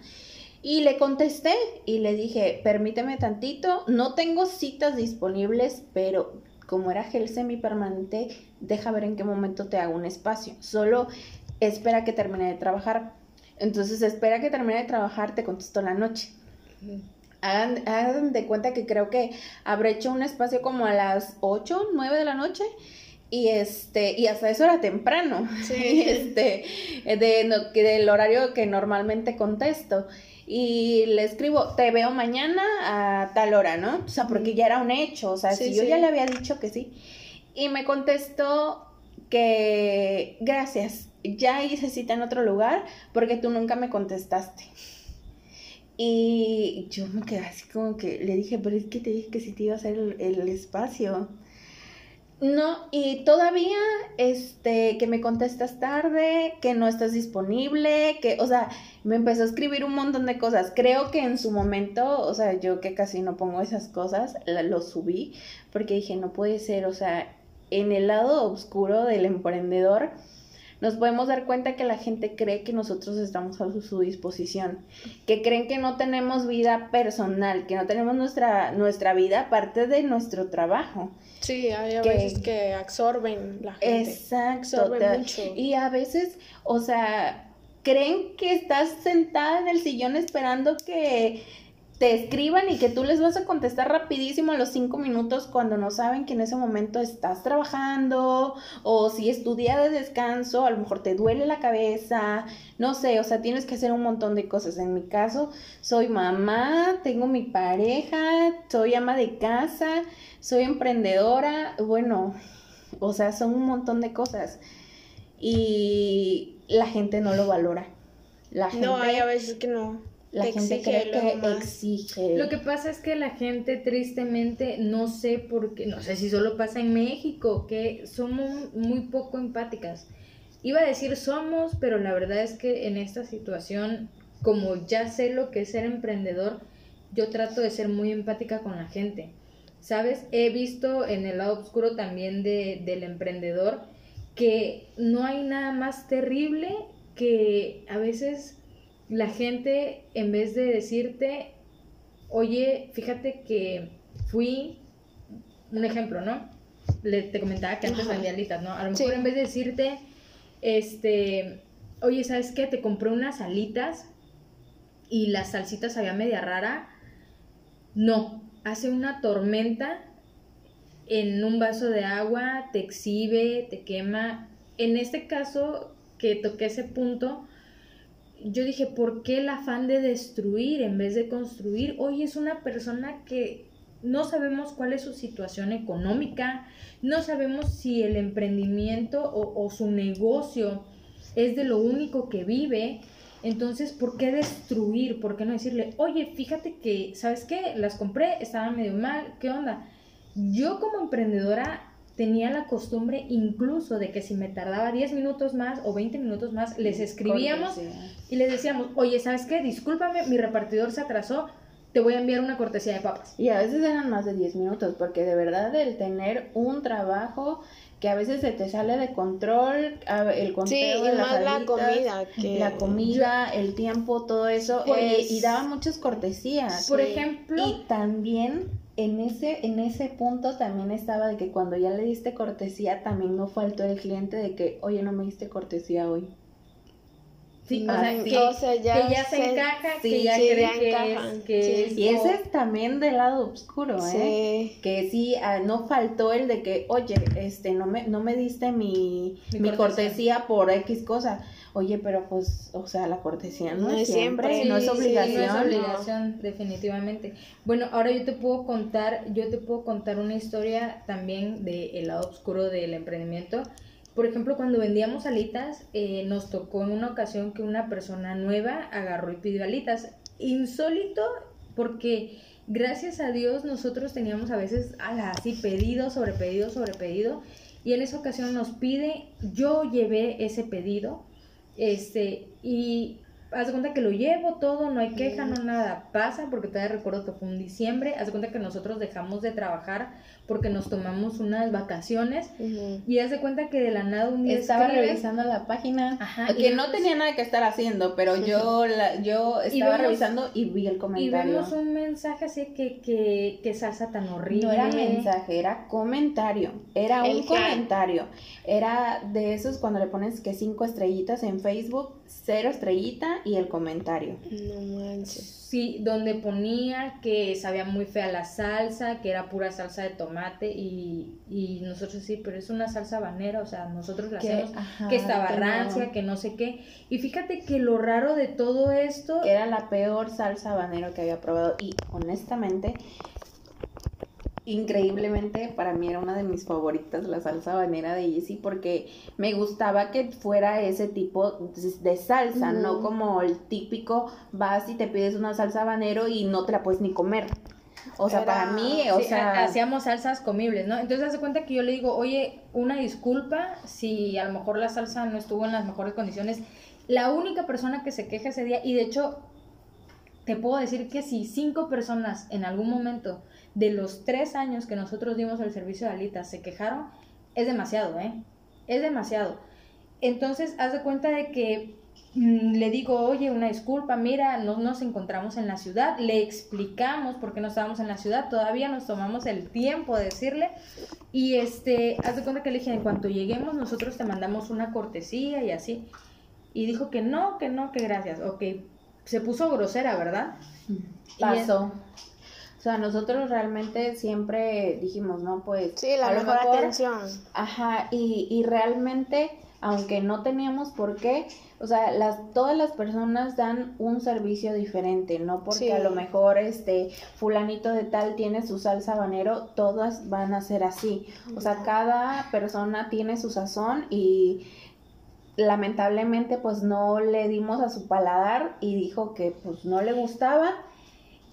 Y le contesté y le dije, permíteme tantito, no tengo citas disponibles, pero como era gel semipermanente, deja ver en qué momento te hago un espacio. Solo espera que termine de trabajar. Entonces, espera que termine de trabajar, te contesto la noche. Hagan, hagan, de cuenta que creo que habré hecho un espacio como a las 8, 9 de la noche y este, y hasta eso era temprano. <laughs> Sí. este, de, no, del horario que normalmente contesto. Y le escribo, te veo mañana a tal hora, ¿no? O sea, porque ya era un hecho. O sea, si yo ya le había dicho que sí. Y me contestó que gracias, ya hice cita en otro lugar porque tú nunca me contestaste. Y yo me quedé así como que le dije, pero es que te dije que si te iba a hacer el, el espacio. No, y todavía, este, que me contestas tarde, que no estás disponible, que, o sea, me empezó a escribir un montón de cosas. Creo que en su momento, o sea, yo que casi no pongo esas cosas, lo subí, porque dije, no puede ser, o sea, en el lado oscuro del emprendedor, nos podemos dar cuenta que la gente cree que nosotros estamos a su, disposición, que creen que no tenemos vida personal, que no tenemos nuestra, nuestra vida aparte de nuestro trabajo. Sí, hay a veces que absorben la gente. Exacto. mucho. Y a veces, o sea, creen que estás sentada en el sillón esperando que te escriban y que tú les vas a contestar rapidísimo a los cinco minutos cuando no saben que en ese momento estás trabajando o si es tu día de descanso, a lo mejor te duele la cabeza, no sé, o sea, tienes que hacer un montón de cosas. En mi caso, soy mamá, tengo mi pareja, soy ama de casa, soy emprendedora, bueno, o sea, son un montón de cosas y la gente no lo valora. La gente, no, hay a veces que no. La gente cree que exige. Lo que pasa es que la gente tristemente, no sé por qué, no sé si solo pasa en México, que somos muy poco empáticas. Iba a decir somos, pero la verdad es que en esta situación, como ya sé lo que es ser emprendedor, yo trato de ser muy empática con la gente. ¿Sabes? He visto en el lado oscuro también de, del emprendedor que no hay nada más terrible que a veces la gente, en vez de decirte, oye, fíjate que fui, un ejemplo, ¿no? Le, te comentaba que antes vendía alitas, ¿no? A lo mejor en vez de decirte, este, oye, ¿sabes qué? Te compré unas alitas y la salsita sabía media rara. No, hace una tormenta en un vaso de agua, te exhibe, te quema. En este caso, que toqué ese punto, yo dije, ¿por qué el afán de destruir en vez de construir? Hoy es una persona que no sabemos cuál es su situación económica, no sabemos si el emprendimiento o, su negocio es de lo único que vive. Entonces, ¿por qué destruir? ¿Por qué no decirle, oye, fíjate que, ¿sabes qué? Las compré, estaban medio mal, ¿qué onda? Yo como emprendedora tenía la costumbre incluso de que si me tardaba 10 minutos más o 20 minutos más, les escribíamos y les decíamos, oye, ¿sabes qué? Discúlpame, mi repartidor se atrasó, te voy a enviar una cortesía de papas. Y a veces eran más de 10 minutos, porque de verdad el tener un trabajo que a veces se te sale de control, el conteo Sí, y de las más la comida, que- la comida, el tiempo, todo eso, Pues- eh, y daban muchas cortesías. Por Sí. ejemplo, Y también en ese, en ese punto también estaba de que cuando ya le diste cortesía, también no faltó el cliente de que, oye, no me diste cortesía hoy. sí, Ah, o sea, sí. que, O sea, ya que ya se, se- encaja, sí, que ya sí, cree ya que es, que sí. es Y ese es también del lado oscuro, ¿eh? Sí. Que sí, ah, no faltó el de que, oye, este, no me, no me diste mi, Mi mi cortesía. cortesía. por X cosa. Oye, pero pues, o sea, la cortesía no, No es siempre, siempre, no es Sí, sí, obligación. no es obligación, definitivamente. Bueno, ahora yo te puedo contar, yo te puedo contar una historia también del lado oscuro del emprendimiento. Por ejemplo, cuando vendíamos alitas, eh, nos tocó en una ocasión que una persona nueva agarró y pidió alitas. Insólito, porque gracias a Dios nosotros teníamos a veces así pedido sobre pedido sobre pedido. Y en esa ocasión nos pide, yo llevé ese pedido, este, y haz de cuenta que lo llevo todo, no hay queja, no nada pasa, porque todavía recuerdo que fue un diciembre, haz de cuenta que nosotros dejamos de trabajar porque nos tomamos unas vacaciones Ujú. y haz de cuenta que de la nada un día Estaba escribes- revisando la página, Ajá, y que no tenía nada que estar haciendo, pero yo, la, yo estaba vemos- revisando y vi el y comentario. vemos un mensaje así que, que, que salsa tan horrible. No era mensaje, era comentario. Era El un que- comentario. Era de esos cuando le pones que cinco estrellitas en Facebook, cero estrellita y el comentario. No manches. Sí, donde ponía que sabía muy fea la salsa, que era pura salsa de tomate y, y nosotros sí, pero es una salsa habanera, o sea, nosotros la Que, hacemos ajá, que estaba que no. rancia, que no sé qué. Y fíjate que lo raro de todo esto, Era la peor salsa habanero que había probado y honestamente, increíblemente para mí era una de mis favoritas la salsa habanera de Jessie porque me gustaba que fuera ese tipo de- salsa, no como el típico vas y te pides una salsa habanero y no te la puedes ni comer. O sea, Era- para mí, o sí, sea, ha- hacíamos salsas comibles, ¿no? Entonces hace cuenta que yo le digo, oye, una disculpa si a lo mejor la salsa no estuvo en las mejores condiciones. La única persona que se queja ese día, y de hecho, te puedo decir que si cinco personas en algún momento de los tres años que nosotros dimos el servicio de alitas se quejaron, es demasiado, ¿eh? Es demasiado. Entonces, haz de cuenta de que mm, le digo, oye, una disculpa, mira, no nos encontramos en la ciudad, le explicamos por qué no estábamos en la ciudad, todavía nos tomamos el tiempo de decirle, y este, haz de cuenta que le dije, en cuanto lleguemos, nosotros te mandamos una cortesía y así. Y dijo que no, que no, que gracias. Ok, se puso grosera, ¿verdad? pasó. O sea, nosotros realmente siempre dijimos, no, pues Sí, la a mejor mejor atención. Ajá, y, y realmente, aunque no teníamos por qué, o sea, las, todas las personas dan un servicio diferente, no porque Sí. a lo mejor este fulanito de tal tiene su salsa habanero, todas van a ser así. O sea, cada persona tiene su sazón y lamentablemente pues no le dimos a su paladar y dijo que pues no le gustaba.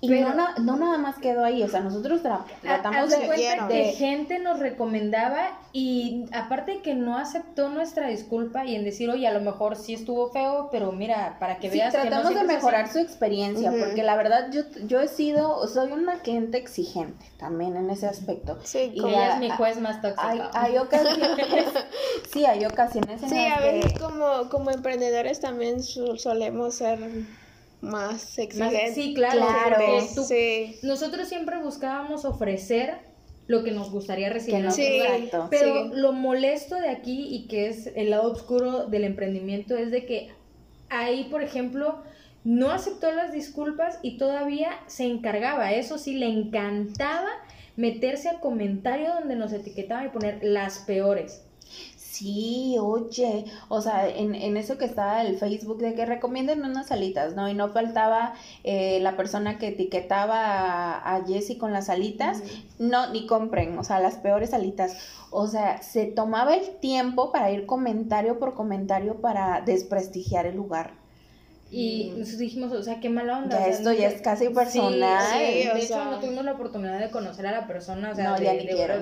Y Pero- no, na- no nada más quedó ahí, o sea, nosotros tra- tratamos de de, cuenta que gente nos recomendaba y aparte que no aceptó nuestra disculpa y en decir, oye, a lo mejor sí estuvo feo, pero mira, para que Sí, veas que no tratamos de mejorar así". su experiencia, porque la verdad yo, yo he sido, soy una cliente exigente también en ese aspecto. Sí, Y como- Ella a- es mi juez más tóxico. Hay, hay ocasiones, <laughs> sí, hay ocasiones en Sí, las a que- veces como, como emprendedores también so- solemos ser más exigentes. sí, claro, Claro. tú- Sí. nosotros siempre buscábamos ofrecer lo que nos gustaría recibir. no. Sí. exacto. Pero Sí. lo molesto de aquí y que es el lado oscuro del emprendimiento es de que ahí, por ejemplo, no aceptó las disculpas y todavía se encargaba, eso sí, le encantaba meterse al comentario donde nos etiquetaba y poner las peores. Sí, oye, o sea, en, en eso que estaba el Facebook de que recomienden unas alitas, ¿no? Y no faltaba eh, la persona que etiquetaba a, a Jessie con las alitas, no, ni compren, o sea, las peores alitas. O sea, se tomaba el tiempo para ir comentario por comentario para desprestigiar el lugar. Y nosotros dijimos, o sea, qué mala onda. Ya o sea, esto ya es casi personal. Sí, sí, o de hecho, sea. no tuvimos la oportunidad de conocer a la persona, o sea, No, de- ya ni de quiero.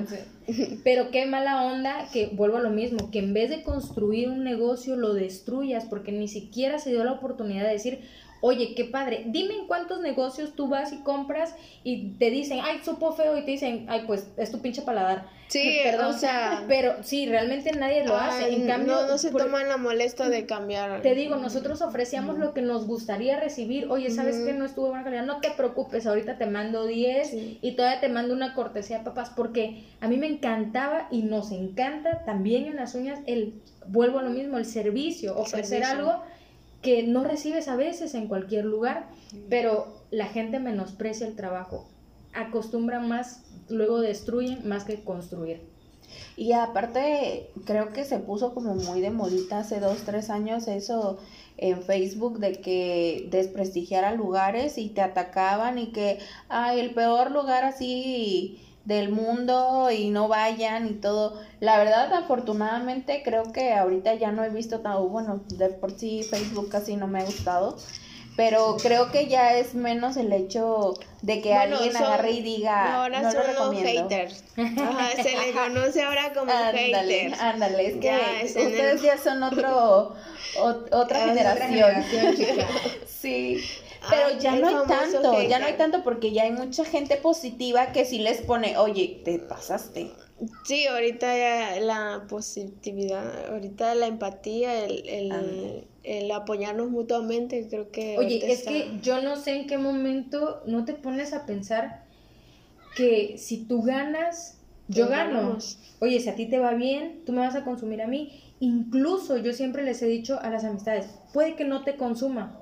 Pero qué mala onda que vuelvo a lo mismo, que en vez de construir un negocio lo destruyas porque ni siquiera se dio la oportunidad de decir, Oye, qué padre. Dime en cuántos negocios tú vas y compras y te dicen, ay, supo feo, y te dicen, ay, pues es tu pinche paladar. Sí, <laughs> Perdón, o sea. <laughs> Pero sí, realmente nadie lo hace. En cambio, no, no se por- toman la molestia de cambiar. te digo, nosotros ofrecíamos lo que nos gustaría recibir. Oye, ¿sabes que no estuvo buena calidad? No te preocupes, ahorita te mando 10 Sí. y todavía te mando una cortesía, papás, porque a mí me encantaba y nos encanta también en las uñas el, vuelvo a lo mismo, el servicio, ofrecer Servicio. algo que no recibes a veces en cualquier lugar, pero la gente menosprecia el trabajo. Acostumbran más, luego destruyen más que construir. Y aparte, creo que se puso como muy de modita hace dos, tres años eso en Facebook de que desprestigiara lugares y te atacaban y que, ay, el peor lugar así del mundo y no vayan y todo. La verdad, afortunadamente, creo que ahorita ya no he visto tan, bueno, de por sí Facebook casi no me ha gustado. Pero creo que ya es menos el hecho de que Bueno, alguien son- agarre y diga, ahora no son lo los recomiendo. haters. <laughs> Ajá, se le conoce ahora como Ándale, haters. ándale, es que Ya es en ustedes el- ya son otro, ot- otra Es generación. <laughs> chica. Sí, pero Ah, ya no hay tanto, ya no hay tanto porque ya hay mucha gente positiva que sí les pone, oye, te pasaste. Sí, ahorita ya la positividad, ahorita la empatía, el. El apoyarnos mutuamente, creo que. Oye, es está- que yo no sé en qué momento no te pones a pensar que si tú ganas, yo gano. ganamos. Oye, si a ti te va bien, tú me vas a consumir a mí. Incluso yo siempre les he dicho a las amistades, puede que no te consuma,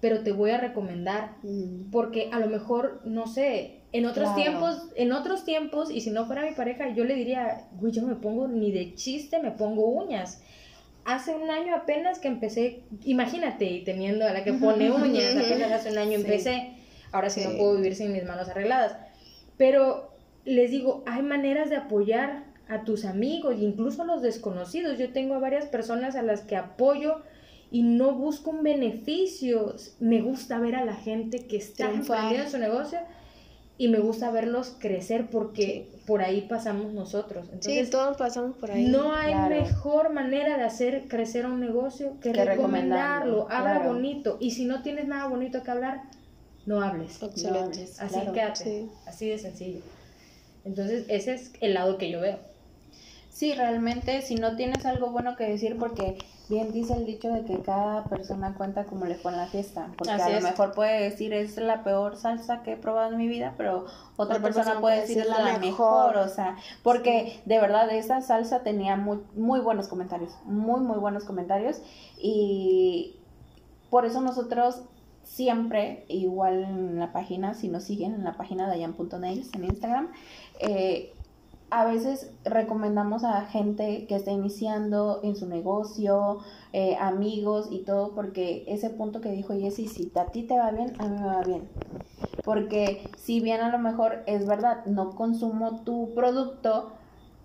pero te voy a recomendar. Mm. Porque a lo mejor, no sé, en otros Claro. tiempos, en otros tiempos, y si no fuera mi pareja, yo le diría, güey, yo no me pongo ni de chiste, me pongo uñas. Hace un año apenas que empecé, imagínate, y teniendo a la que <laughs> pone uñas, apenas hace un año empecé, ahora sí, no puedo vivir sin mis manos arregladas. Pero les digo, hay maneras de apoyar a tus amigos, incluso a los desconocidos. Yo tengo a varias personas a las que apoyo y no busco un beneficio. Me gusta ver a la gente que está emprendiendo en su negocio y me gusta verlos crecer porque por ahí pasamos nosotros. Entonces, Sí, todos pasamos por ahí. no hay claro. mejor manera de hacer crecer un negocio que, Que recomendarlo. recomendarlo, Habla claro. bonito. Y si no tienes nada bonito que hablar, no hables. Excelente. No hables, Así claro. quédate. Sí. Así de sencillo. Entonces, ese es el lado que yo veo. Sí, realmente, si no tienes algo bueno que decir, porque bien dice el dicho de que cada persona cuenta como le fue en la fiesta, porque Así a lo es. mejor puede decir es la peor salsa que he probado en mi vida, pero otra, Otra persona, persona puede decir es la la mejor, mejor. o sea, porque de verdad esa salsa tenía muy, muy buenos comentarios, muy, muy buenos comentarios, y por eso nosotros siempre, igual en la página, si nos siguen en la página de en Instagram, eh, a veces recomendamos a gente que está iniciando en su negocio, eh, amigos y todo, porque ese punto que dijo Jessy, si a ti te va bien, a mí me va bien. Porque si bien a lo mejor es verdad, no consumo tu producto,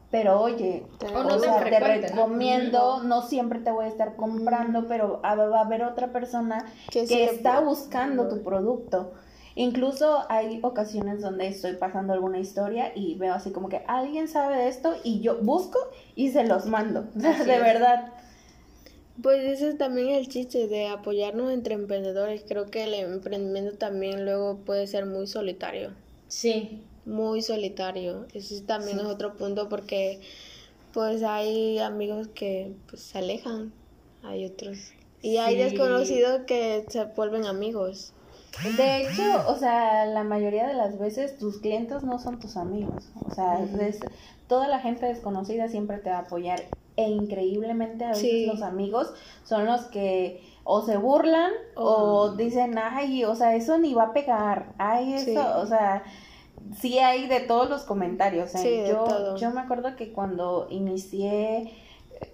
pero oye, Te- O o no te sea, te recomiendo, no siempre te voy a estar comprando, pero va a haber otra persona Que está buscando tu producto. Incluso hay ocasiones donde estoy pasando alguna historia y veo así como que alguien sabe de esto y yo busco y se los mando. <laughs> Así de es. verdad. Pues ese es también el chiste de apoyarnos entre emprendedores. Creo que el emprendimiento también luego puede ser muy solitario. Sí. Muy solitario. Ese también Sí. es otro punto porque pues hay amigos que pues, se alejan. Hay otros. Y hay desconocidos que se vuelven amigos. De hecho, o sea, la mayoría de las veces tus clientes no son tus amigos. O sea, es- toda la gente desconocida siempre te va a apoyar. E increíblemente a veces Sí. los amigos son los que o se burlan o dicen, ay, o sea, eso ni va a pegar. Ay, eso, Sí. o sea, sí hay de todos los comentarios. ¿eh? Sí, yo, todo. yo me acuerdo que cuando inicié,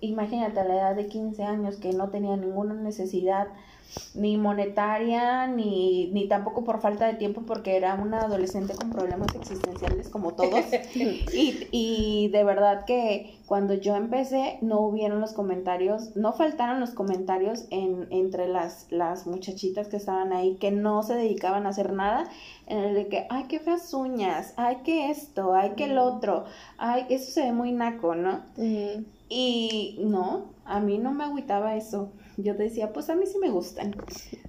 imagínate a la edad de 15 años que no tenía ninguna necesidad ni monetaria, ni, ni tampoco por falta de tiempo, porque era una adolescente con problemas existenciales como todos. <laughs> y, y de verdad que cuando yo empecé no hubieron los comentarios, no faltaron los comentarios en, entre las, las muchachitas que estaban ahí, que no se dedicaban a hacer nada, en el de que, ay, qué feas uñas, ay, que esto, ay, que el otro, ay, eso se ve muy naco, ¿no? Y no, a mí no me agüitaba eso. Yo decía, pues a mí sí me gustan.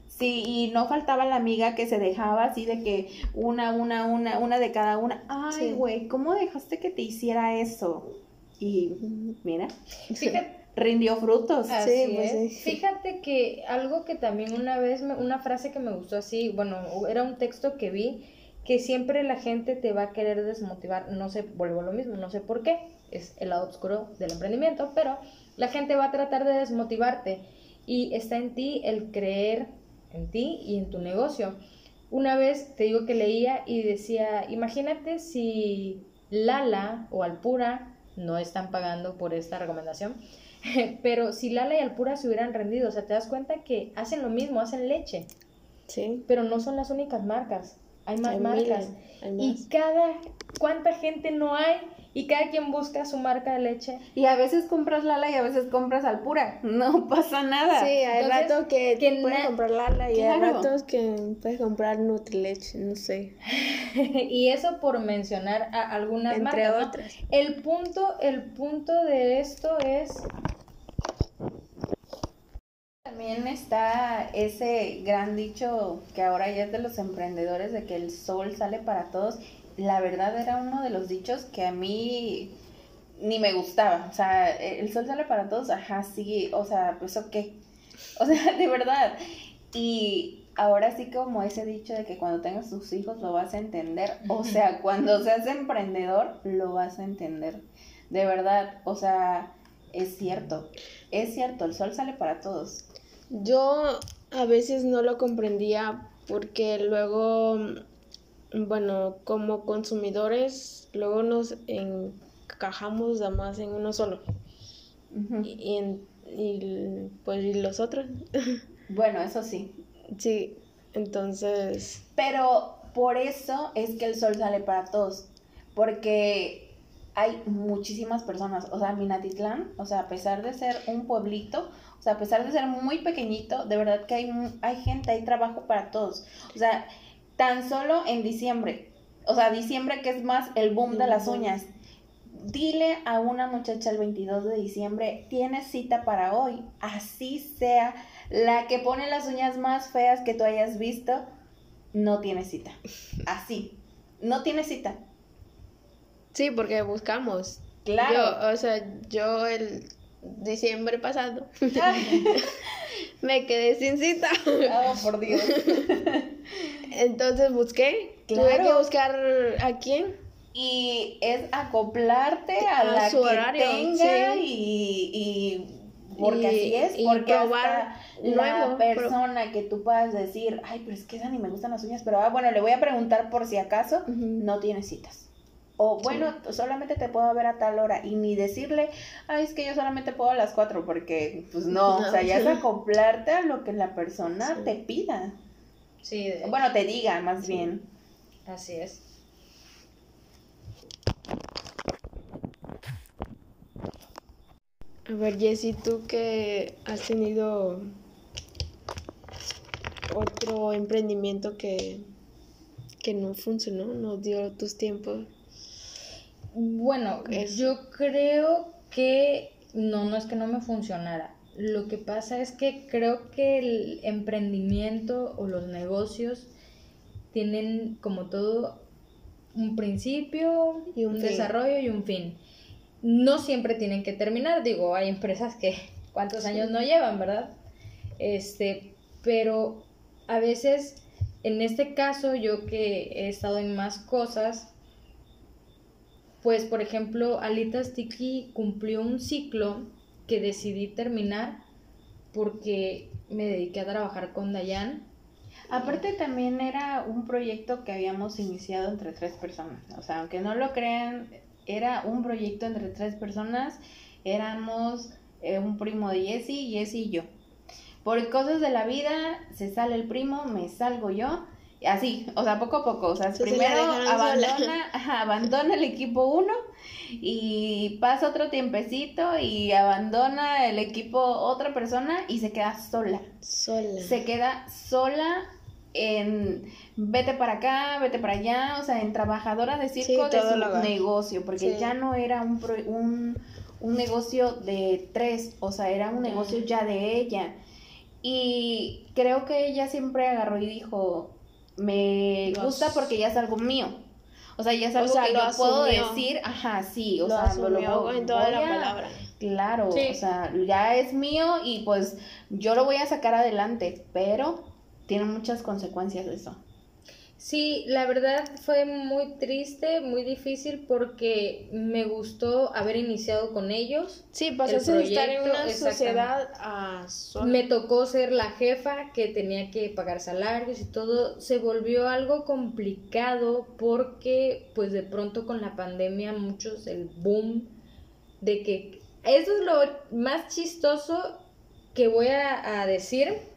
Sí, y no faltaba la amiga que se dejaba así de que una, una, una, una de cada una. Ay, güey, ¿cómo dejaste que te hiciera eso? Y mira, Fíjate, <laughs> rindió frutos. Así Sí, pues es. Fíjate que algo que también una vez, me- una frase que me gustó así, bueno, era un texto que vi, que siempre la gente te va a querer desmotivar, no sé, vuelvo a lo mismo, no sé por qué, es el lado oscuro del emprendimiento, pero la gente va a tratar de desmotivarte y está en ti el creer en ti y en tu negocio. Una vez te digo que leía y decía, imagínate si Lala o Alpura no están pagando por esta recomendación, <laughs> pero si Lala y Alpura se hubieran rendido, o sea, te das cuenta que hacen lo mismo, hacen leche, Sí. pero no son las únicas marcas, hay más Hay marcas. miles, hay Y más. cada, ¿cuánta gente no hay? Y cada quien busca su marca de leche. Y a veces compras Lala y a veces compras Alpura. No <laughs> pasa nada. Sí, hay Entonces, ratos que, que puedes comprar Lala y hay Claro. ratos que puedes comprar Nutrileche, no sé. <laughs> y eso por mencionar a algunas Entre marcas. ¿no? otras. El punto, el punto de esto es También está ese gran dicho que ahora ya es de los emprendedores de que el sol sale para todos. La verdad era uno de los dichos que a mí ni me gustaba. O sea, el sol sale para todos, ajá, sí, o sea, pues ok. O sea, <laughs> de verdad. Y ahora sí como ese dicho de que cuando tengas tus hijos lo vas a entender. O sea, cuando seas emprendedor lo vas a entender. De verdad, o sea, es cierto. Es cierto, el sol sale para todos. Yo a veces no lo comprendía porque luego, bueno, como consumidores, luego nos encajamos nada más en uno solo. Y, y en- y, pues y los otros. <laughs> Bueno, eso sí. sí, entonces, Pero por eso es que el sol sale para todos. Porque hay muchísimas personas. O sea, Minatitlán, o sea, a pesar de ser un pueblito, o sea, a pesar de ser muy pequeñito, de verdad que hay, hay gente, hay trabajo para todos. O sea, tan solo en diciembre. O sea, diciembre que es más el boom de las uñas. Dile a una muchacha el 22 de diciembre, tienes cita para hoy, así sea la que pone las uñas más feas que tú hayas visto, no tiene cita. <laughs> Así, no tiene cita. sí, porque buscamos. Claro. Yo, o sea, yo el diciembre pasado <laughs> <laughs> me quedé sin cita. Oh, por Dios. <laughs> Entonces busqué. Tuve Claro. que buscar a quién. Y es acoplarte a, A la su que horario, tenga sí. y, y porque Y- así es, y porque probar la nuevo, pero- persona que tú puedas decir, ay, pero es que esa ni me gustan las uñas, pero ah, bueno, le voy a preguntar por si acaso, no tiene citas. O bueno, solamente te puedo ver a tal hora y ni decirle, ay, es que yo solamente puedo a las cuatro, porque pues no, o sea, ya es acoplarte a lo que la persona Sí. te pida. Sí, Bueno, te diga más Sí. bien. así es. A ver, Jessy, tú que has tenido otro emprendimiento que, que no funcionó, no dio tus tiempos. Bueno, Es- yo creo que no, no es que no me funcionara. Lo que pasa es que creo que el emprendimiento o los negocios tienen como todo un principio, Y un fin. desarrollo y un fin. No siempre tienen que terminar, digo, hay empresas que <laughs> cuántos años no llevan, ¿verdad? Este, pero a veces, en este caso, yo que he estado en más cosas, pues, por ejemplo, Alitas Tiki cumplió un ciclo que decidí terminar porque me dediqué a trabajar con Dayan. Aparte también era un proyecto que habíamos iniciado entre tres personas. O sea, aunque no lo crean, era un proyecto entre tres personas. Éramos eh, un primo de Jesse, Jesse y yo. Por cosas de la vida, se sale el primo, me salgo yo. Así, o sea, poco a poco. O sea, primero abandona, <laughs> ajá, abandona el equipo uno y pasa otro tiempecito y abandona el equipo otra persona y se queda sola Sola. se queda sola en vete para acá, vete para allá, o sea, en trabajadora de circo Sí, de su negocio, porque Sí. ya no era un, pro- un, un negocio de tres, o sea, era un negocio ya de ella. Y creo que ella siempre agarró y dijo, me Los- gusta porque ya es algo mío. O sea, ya es O algo sea, que lo yo puedo decir, ajá, sí, o Lo sea, asumió voy- en toda la palabra. Claro, Sí. o sea, ya es mío y pues yo lo voy a sacar adelante, pero tiene muchas consecuencias eso. Sí, la verdad fue muy triste, muy difícil porque me gustó haber iniciado con ellos. Sí, pasaste de estar en una sociedad a solo. Me tocó ser la jefa que tenía que pagar salarios y todo. Se volvió algo complicado porque pues de pronto con la pandemia muchos el boom de que eso es lo más chistoso que voy a, a decir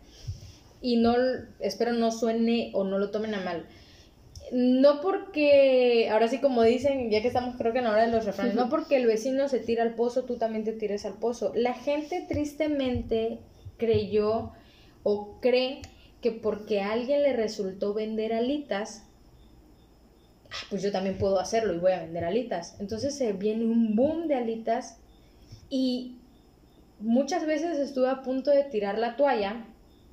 y no espero no suene o no lo tomen a mal. No porque, ahora sí como dicen, ya que estamos creo que en la hora de los refranes, no porque el vecino se tira al pozo, tú también te tires al pozo. La gente tristemente creyó o cree que porque a alguien le resultó vender alitas, ah, pues yo también puedo hacerlo y voy a vender alitas. Entonces se viene un boom de alitas y muchas veces estuve a punto de tirar la toalla,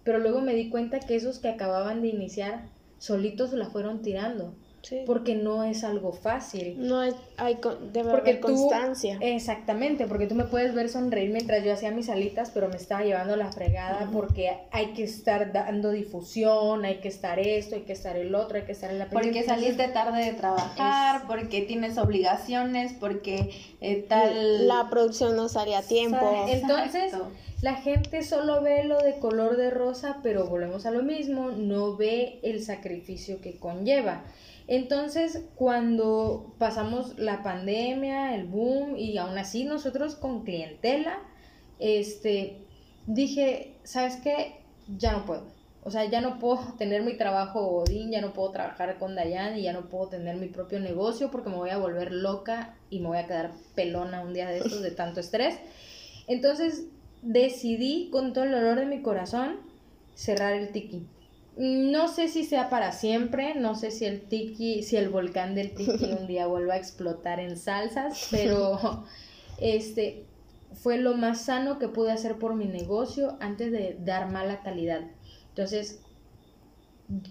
pero luego me di cuenta que esos que acababan de iniciar solitos la fueron tirando, Sí. porque no es algo fácil. No es, hay, con- debe Porque haber tú, constancia. exactamente, porque tú me puedes ver sonreír mientras yo hacía mis alitas, pero me estaba llevando la fregada porque hay que estar dando difusión, hay que estar esto, hay que estar el otro, hay que estar en la Porque película. saliste tarde de trabajar, Es- porque tienes obligaciones, porque eh, tal... La producción no sale a tiempo. Entonces, Exacto. la gente solo ve lo de color de rosa, pero volvemos a lo mismo, no ve el sacrificio que conlleva. Entonces, cuando pasamos la pandemia, el boom, y aún así nosotros con clientela, este, dije, ¿sabes qué? Ya no puedo. O sea, ya no puedo <laughs> tener mi trabajo Odín, ya no puedo trabajar con Dayan y ya no puedo tener mi propio negocio porque me voy a volver loca y me voy a quedar pelona un día de estos de tanto estrés. Entonces decidí con todo el dolor de mi corazón cerrar el tiki. No sé si sea para siempre, no sé si el tiki, si el volcán del tiki <laughs> un día vuelva a explotar en salsas, <laughs> pero este fue lo más sano que pude hacer por mi negocio antes de dar mala calidad. Entonces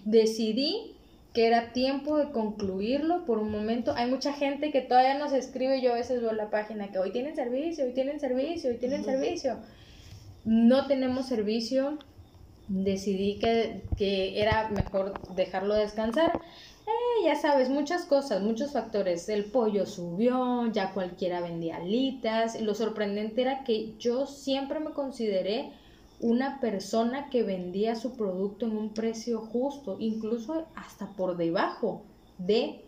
decidí que era tiempo de concluirlo por un momento. Hay mucha gente que todavía nos escribe, yo a veces veo la página que hoy tienen servicio, hoy tienen servicio, hoy tienen servicio. No tenemos servicio, decidí que, que era mejor dejarlo descansar. Eh, ya sabes, muchas cosas, muchos factores. El pollo subió, ya cualquiera vendía alitas. Lo sorprendente era que yo siempre me consideré una persona que vendía su producto en un precio justo, incluso hasta por debajo de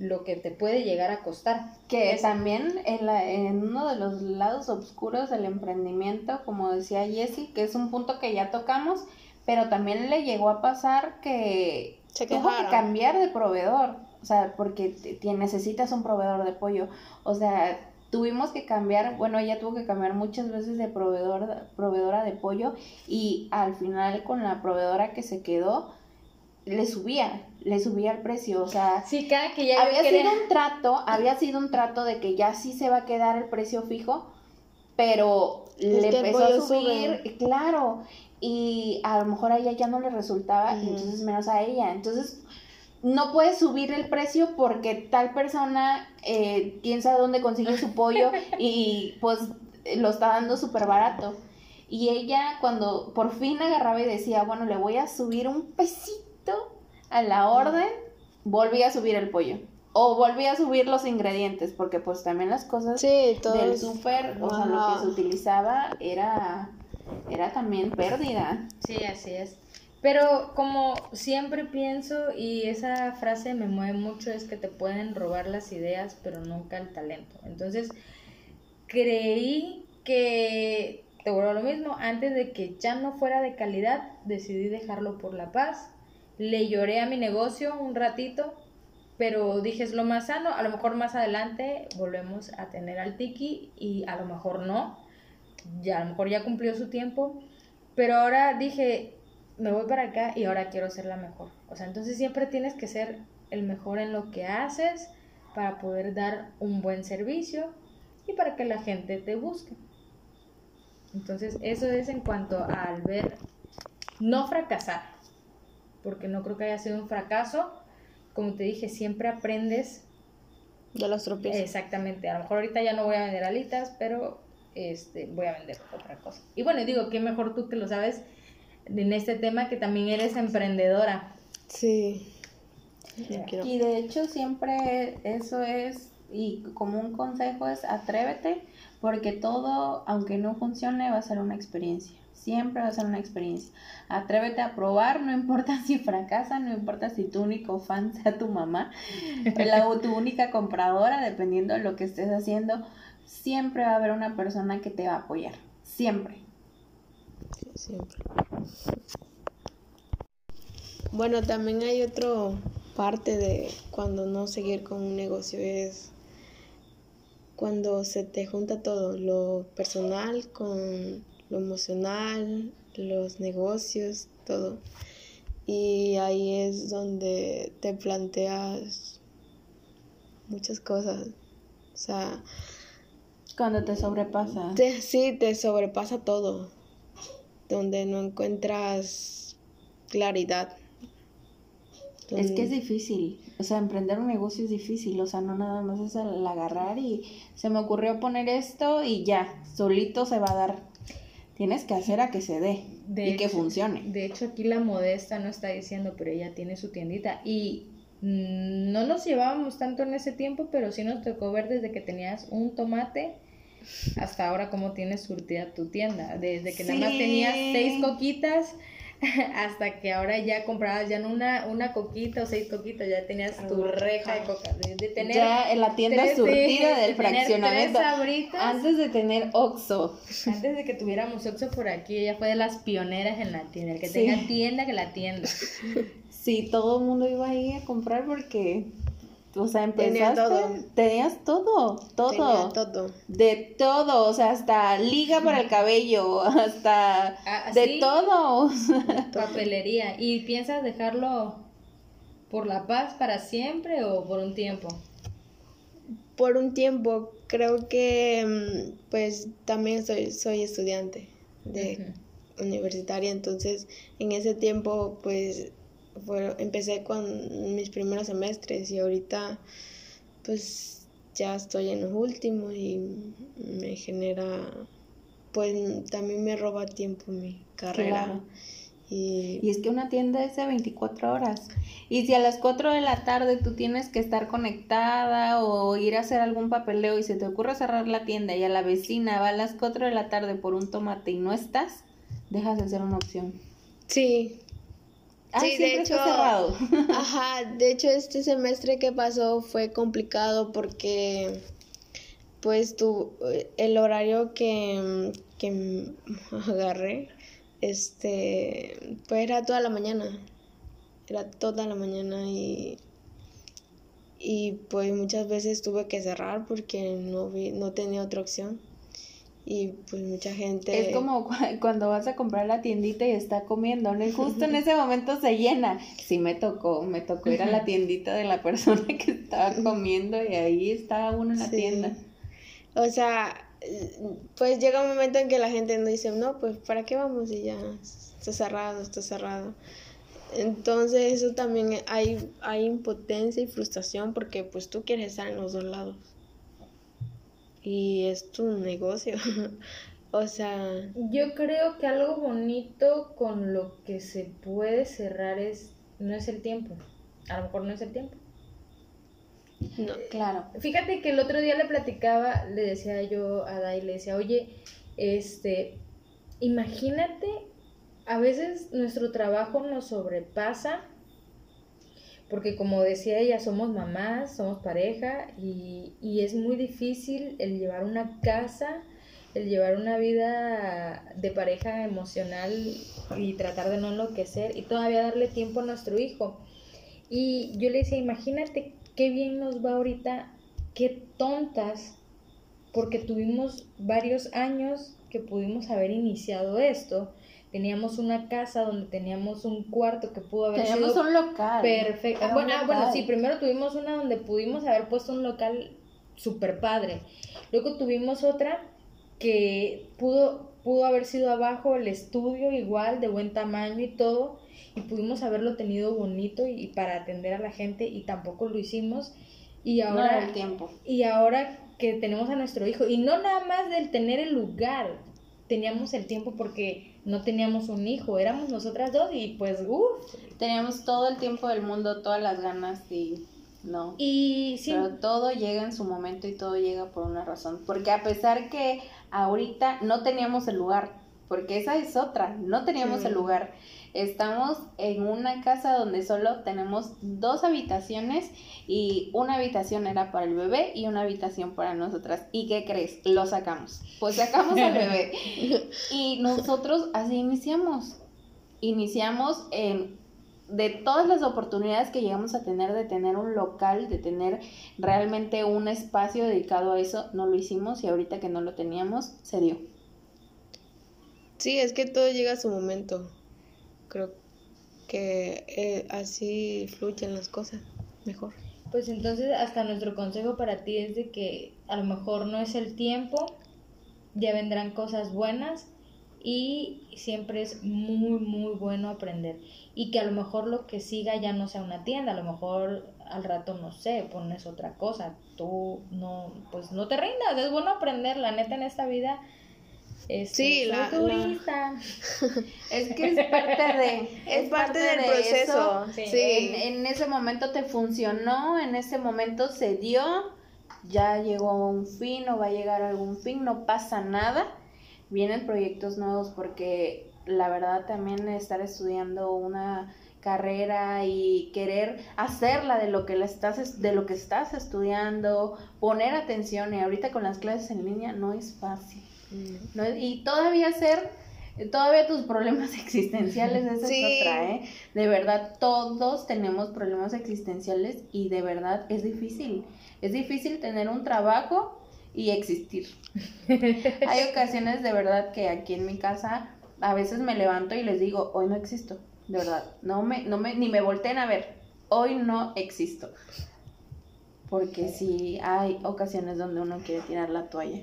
lo que te puede llegar a costar. Que también en, la- en uno de los lados oscuros del emprendimiento, como decía Jessie, que es un punto que ya tocamos, pero también le llegó a pasar que Se tuvo que cambiar de proveedor, o sea, porque necesitas un proveedor de pollo, o sea, tuvimos que cambiar, bueno, ella tuvo que cambiar muchas veces de proveedor, proveedora de pollo y al final con la proveedora que se quedó, le subía, le subía el precio, o sea, Sí, cada que ya había sido un trato, había sido un trato de que ya sí se va a quedar el precio fijo, pero Es le empezó a subir, sube. claro, y a lo mejor a ella ya no le resultaba, y entonces menos a ella. Entonces, no puedes subir el precio porque tal persona, eh, quién sabe dónde consigue su pollo <laughs> y pues lo está dando súper barato. Y ella cuando por fin agarraba y decía, bueno, le voy a subir un pesito a la orden, volví a subir el pollo. O volví a subir los ingredientes, porque pues también las cosas Sí, del súper, o sea, lo que se utilizaba era, era también pérdida. Sí, así es. Pero como siempre pienso y esa frase me mueve mucho es que te pueden robar las ideas, pero nunca el talento. Entonces, creí que, te vuelvo a lo mismo, antes de que ya no fuera de calidad, decidí dejarlo por la paz. Le lloré a mi negocio un ratito, pero dije es lo más sano. A lo mejor más adelante volvemos a tener al tiki y a lo mejor no. Ya a lo mejor ya cumplió su tiempo. Pero ahora dije, me voy para acá y ahora quiero ser la mejor. O sea, entonces siempre tienes que ser el mejor en lo que haces para poder dar un buen servicio y para que la gente te busque. Entonces, eso es en cuanto al ver no fracasar, porque no creo que haya sido un fracaso. Como te dije, siempre aprendes de los tropiezos. Exactamente. A lo mejor ahorita ya no voy a vender alitas, pero este, voy a vender otra cosa. Y bueno, digo, qué mejor tú que lo sabes en este tema que también eres emprendedora. Sí. Y de hecho siempre eso es, y como un consejo es atrévete, porque todo, aunque no funcione, va a ser una experiencia. Siempre va a ser una experiencia. Atrévete a probar, no importa si fracasa, no importa si tu único fan sea tu mamá, la, tu única compradora, dependiendo de lo que estés haciendo, siempre va a haber una persona que te va a apoyar. Siempre. siempre. Bueno, también hay otro parte de cuando no seguir con un negocio es cuando se te junta todo, lo personal con lo emocional, los negocios, todo. Y ahí es donde te planteas muchas cosas. O sea, cuando te sobrepasa. sí, te sobrepasa todo. Donde no encuentras claridad. Es que es difícil, o sea, emprender un negocio es difícil, o sea, no nada más es el agarrar y se me ocurrió poner esto y ya, solito se va a dar tienes que hacer a que se dé y que funcione. De hecho, aquí la modesta no está diciendo, pero ella tiene su tiendita y mm, no nos llevábamos tanto en ese tiempo, pero sí nos tocó ver desde que tenías un tomate hasta ahora cómo tienes surtida tu tienda. Desde que nada más tenías seis coquitas <laughs> hasta que ahora ya comprabas ya no una, una coquita o seis coquitas, ya tenías tu reja de coca. De, tener ya en la tienda surtida del fraccionamiento. Antes de tener Oxxo. Antes de que tuviéramos Oxxo por aquí, ella fue de las pioneras en la tienda. El que tenga tienda, que la tienda. <laughs> Sí, todo el mundo iba ahí a comprar porque o sea, empezaste, todo. tenías todo, todo. todo. De todo, o sea, hasta liga para el cabello, <laughs> hasta ah, de todo. <laughs> Papelería. ¿Y piensas dejarlo por la paz para siempre o por un tiempo? Por un tiempo, creo que mm, pues también soy, soy estudiante de universitaria, entonces en ese tiempo pues empecé con mis primeros semestres y ahorita pues ya estoy en los últimos y me genera, pues también me roba tiempo mi carrera. Y... y... es que una tienda es de 24 horas. Y si a las 4 de la tarde tú tienes que estar conectada o ir a hacer algún papeleo y se te ocurre cerrar la tienda y a la vecina va a las 4 de la tarde por un tomate y no estás, dejas de ser una opción. Sí, Ah, sí, de hecho, cerrado. <laughs> ajá, de hecho este semestre que pasó fue complicado porque pues tu el horario que, que agarré este pues era toda la mañana. Era toda la mañana y y pues muchas veces tuve que cerrar porque no vi, no tenía otra opción y pues mucha gente... Es como <laughs> cuando vas a comprar la tiendita y está comiendo, ¿no? Y justo en <laughs> ese momento se llena. Sí me tocó, me tocó ir a la tiendita de la persona que estaba comiendo y ahí estaba uno en la tienda. O sea, pues llega un momento en que la gente no dice, no, pues ¿para qué vamos? Y ya está cerrado, está cerrado. Entonces eso también hay, hay impotencia y frustración porque pues tú quieres estar en los dos lados y es tu negocio. <laughs> o sea... Yo creo que algo bonito con lo que se puede cerrar es, no es el tiempo. A lo mejor no es el tiempo. No, claro. Fíjate que el otro día le platicaba, le decía yo a Dai, le decía, oye, este, imagínate, a veces nuestro trabajo nos sobrepasa porque como decía ella, somos mamás, somos pareja y, es muy difícil el llevar una casa, el llevar una vida de pareja emocional y tratar de no enloquecer y todavía darle tiempo a nuestro hijo. Y yo le decía, imagínate qué bien nos va ahorita, qué tontas, porque tuvimos varios años que pudimos haber iniciado esto teníamos una casa donde teníamos un cuarto que pudo haber teníamos un local perfecto bueno, ah, bueno sí primero tuvimos una donde pudimos haber puesto un local super padre luego tuvimos otra que pudo, pudo haber sido abajo el estudio igual, de buen tamaño y todo, y pudimos haberlo tenido bonito y, para atender a la gente y tampoco lo hicimos. Y ahora, el tiempo. Y ahora que tenemos a nuestro hijo, y no nada más del tener el lugar, teníamos el tiempo porque no teníamos un hijo, éramos nosotras dos y pues, uff. Teníamos todo el tiempo del mundo, todas las ganas y no. Y sí. Pero todo llega en su momento y todo llega por una razón. Porque a pesar que ahorita no teníamos el lugar, porque esa es otra, no teníamos el lugar. Estamos en una casa donde solo tenemos dos habitaciones y una habitación era para el bebé y una habitación para nosotras. ¿Y qué crees? Lo sacamos. Pues sacamos al bebé. <laughs> Y nosotros así iniciamos. Iniciamos en de todas las oportunidades que llegamos a tener de tener un local, de tener realmente un espacio dedicado a eso, no lo hicimos y ahorita que no lo teníamos, se dio. Sí, es que todo llega a su momento. Creo que eh, así fluyen las cosas mejor. Pues entonces hasta nuestro consejo para ti es de que a lo mejor no es el tiempo, ya vendrán cosas buenas y siempre es muy muy bueno aprender y que a lo mejor lo que siga ya no sea una tienda, a lo mejor al rato no sé, pones otra cosa, tú no pues no te rindas, es bueno aprender, la neta en esta vida este, sí, la, <laughs> es que es parte de <laughs> es, parte, del proceso. Sí. En, ese momento te funcionó, en ese momento se dio, ya llegó a un fin o va a llegar a algún fin, no pasa nada. Vienen proyectos nuevos porque la verdad también estar estudiando una carrera y querer hacerla de lo que la estás de lo que estás estudiando, poner atención y ahorita con las clases en línea no es fácil. ¿No? Y todavía ser, todavía tus problemas <laughs> existenciales, esa es otra, ¿eh? De verdad, todos tenemos problemas existenciales y de verdad es difícil. Es difícil tener un trabajo y existir. <laughs> Hay ocasiones de verdad que aquí en mi casa a veces me levanto y les digo, hoy no existo, de verdad, no me, no me, ni me volteen a ver, hoy no existo. Porque sí hay ocasiones donde uno quiere tirar la toalla.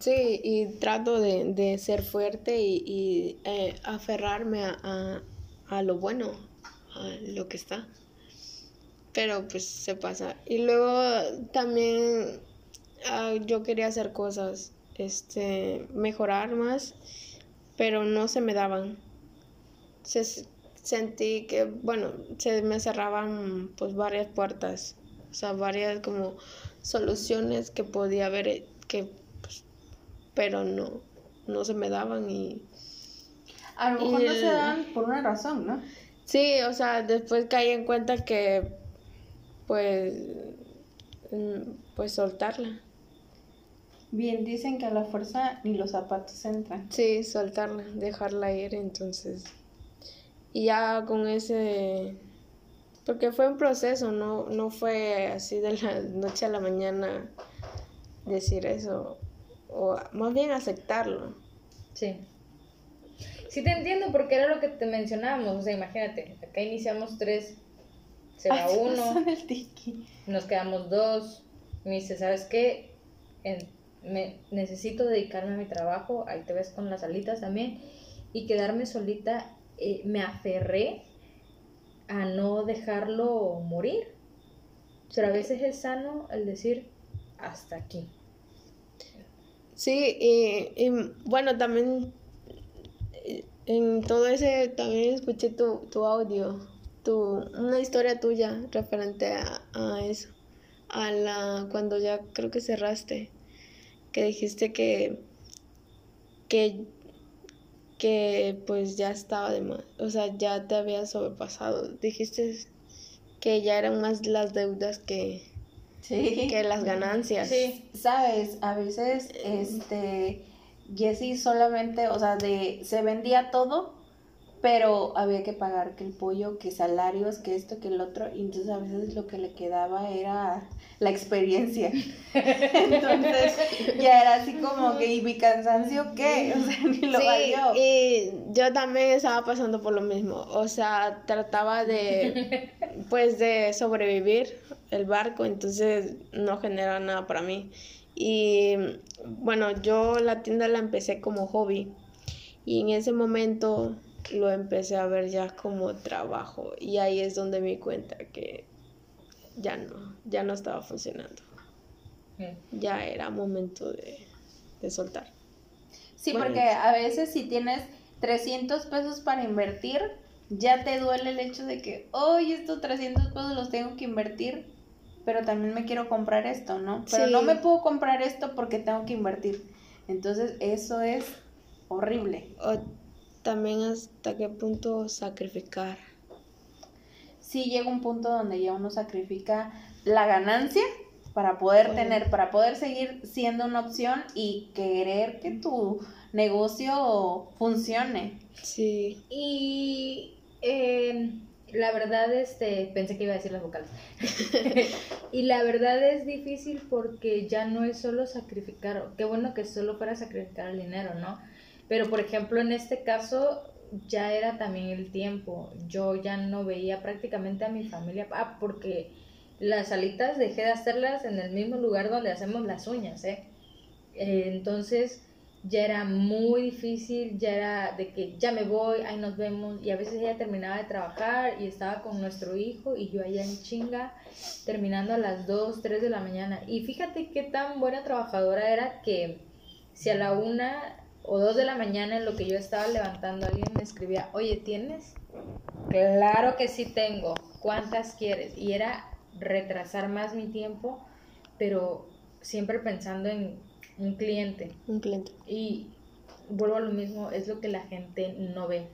Sí, y trato de, ser fuerte y, eh, aferrarme a, lo bueno, a lo que está. Pero pues se pasa. Y luego también ah, yo quería hacer cosas, este, mejorar más, pero no se me daban. sentí que, bueno, se me cerraban pues varias puertas, o sea, varias como soluciones que podía haber, que pero no, no se me daban y... A lo mejor no se dan por una razón, ¿no? Sí, o sea, después caí en cuenta que, pues, mm, pues soltarla. Bien, dicen que a la fuerza ni los zapatos entran. Sí, soltarla, dejarla ir, entonces. Y ya con ese... Porque fue un proceso, no, no fue así de la noche a la mañana decir eso o más bien aceptarlo. Sí. Sí te entiendo porque era lo que te mencionábamos, o sea, imagínate, acá iniciamos tres, se va uno, <laughs> nos quedamos dos, me dice, ¿sabes qué? me, necesito dedicarme a mi trabajo, ahí te ves con las alitas también, y quedarme solita, eh, me aferré a no dejarlo morir. Pero a veces es sano el decir, hasta aquí. Sí, y, bueno, también eh, en todo ese también escuché tu, tu audio, tu, una historia tuya referente a, eso, a la cuando ya creo que cerraste, que dijiste que que que pues ya estaba de más, o sea, ya te había sobrepasado. Dijiste que ya eran más las deudas que que las ganancias. Sí, sabes, a veces este Jessie solamente, o sea, de se vendía todo, pero había que pagar que el pollo, que salarios, que esto, que el otro, y entonces a veces lo que le quedaba era la experiencia. <laughs> entonces ya era así como que, ¿y mi cansancio qué? O sea, <laughs> ni lo sí, Y yo también estaba pasando por lo mismo, o sea, trataba de, <laughs> pues, de sobrevivir el barco, entonces no genera nada para mí. Y bueno, yo la tienda la empecé como hobby y en ese momento lo empecé a ver ya como trabajo y ahí es donde me di cuenta que ya no, ya no estaba funcionando. Ya era momento de, de soltar. Sí, porque a veces si tienes 300 pesos para invertir, ya te duele el hecho de que, hoy estos 300 pesos los tengo que invertir, pero también me quiero comprar esto, ¿no? Pero no me puedo comprar esto porque tengo que invertir. Entonces, eso es horrible. O también hasta qué punto sacrificar. Sí, llega un punto donde ya uno sacrifica la ganancia para poder tener, para poder seguir siendo una opción y querer que tu negocio funcione. Sí. Y eh, la verdad, este, pensé que iba a decir las vocales. <laughs> y la verdad es difícil porque ya no es solo sacrificar, qué bueno que solo fuera sacrificar el dinero, ¿no? Pero por ejemplo, en este caso ya era también el tiempo. Yo ya no veía prácticamente a mi familia, ah, porque las alitas dejé de hacerlas en el mismo lugar donde hacemos las uñas, ¿eh? eh entonces ya era muy difícil, ya era de que ya me voy, ahí nos vemos, y a veces ella terminaba de trabajar y estaba con nuestro hijo y yo allá en chinga, terminando a las 2, 3 de la mañana. Y fíjate qué tan buena trabajadora era que si a la una o 2 de la mañana en lo que yo estaba levantando alguien me escribía, oye, ¿tienes? Claro que sí tengo, ¿cuántas quieres? Y era retrasar más mi tiempo, pero siempre pensando en un cliente. Un cliente. Y vuelvo a lo mismo, es lo que la gente no ve.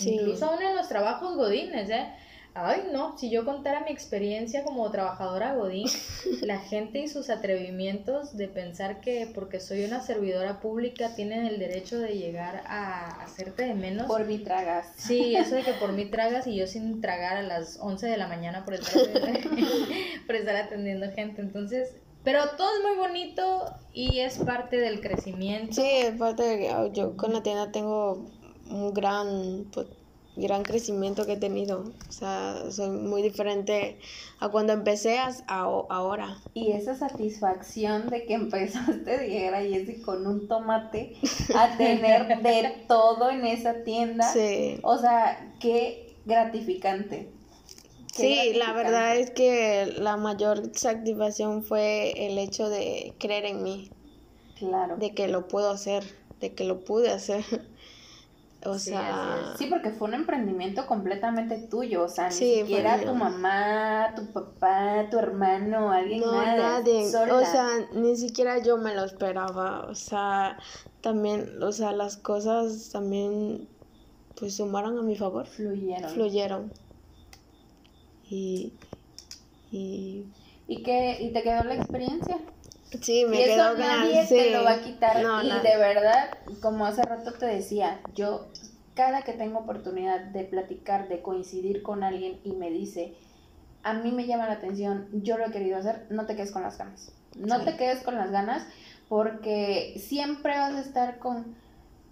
Incluso aún en los trabajos godines, ¿eh? Ay, no, si yo contara mi experiencia como trabajadora godín, <laughs> la gente y sus atrevimientos de pensar que porque soy una servidora pública tienen el derecho de llegar a hacerte de menos. Por mi tragas. Sí, eso de que por mí tragas y yo sin tragar a las 11 de la mañana por estar, <laughs> <laughs> por estar atendiendo gente. Entonces, pero todo es muy bonito y es parte del crecimiento. Sí, es parte de que yo con la tienda tengo un gran, pues, gran crecimiento que he tenido. O sea, soy muy diferente a cuando empecé a, ahora. Y esa satisfacción de que <laughs> empezaste, dijera Jessy, con un tomate a <laughs> tener de todo en esa tienda. Sí. O sea, qué gratificante. Sí, la verdad es que la mayor satisfacción fue el hecho de creer en mí. Claro. De que lo puedo hacer, de que lo pude hacer. <laughs> O sea, sí, porque fue un emprendimiento completamente tuyo, o sea, ni siquiera tu mamá, tu papá, tu hermano, alguien no, nadie. O sea, ni siquiera yo me lo esperaba, o sea, también, o sea, las cosas también pues sumaron a mi favor. Fluyeron. Fluyeron. Y, y... ¿Y, qué, ¿Y te quedó la experiencia? Sí, me y eso nadie te lo va a quitar. y de verdad, como hace rato te decía, yo cada que tengo oportunidad de platicar, de coincidir con alguien y me dice, a mí me llama la atención, yo lo he querido hacer, no te quedes con las ganas. No te quedes con las ganas porque siempre vas a estar con,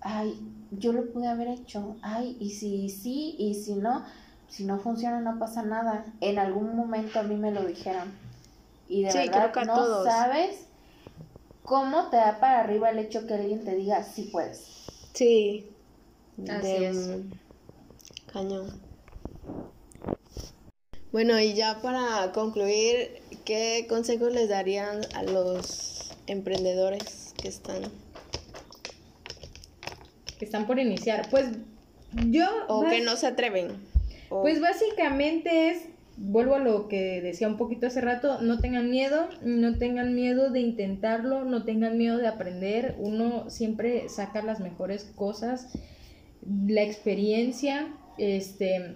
ay, yo lo pude haber hecho, ay, y si sí, y si no, si no funciona no pasa nada. En algún momento a mí me lo dijeron. Y de verdad no sabes cómo te da para arriba el hecho que alguien te diga sí puedes. Sí. Así es. Cañón. Bueno, y ya para concluir, ¿qué consejos les darían a los emprendedores que están que están por iniciar? Pues yo o que no se atreven. Pues básicamente es, vuelvo a lo que decía un poquito hace rato, no tengan miedo, no tengan miedo de intentarlo, no tengan miedo de aprender, uno siempre saca las mejores cosas, la experiencia, este,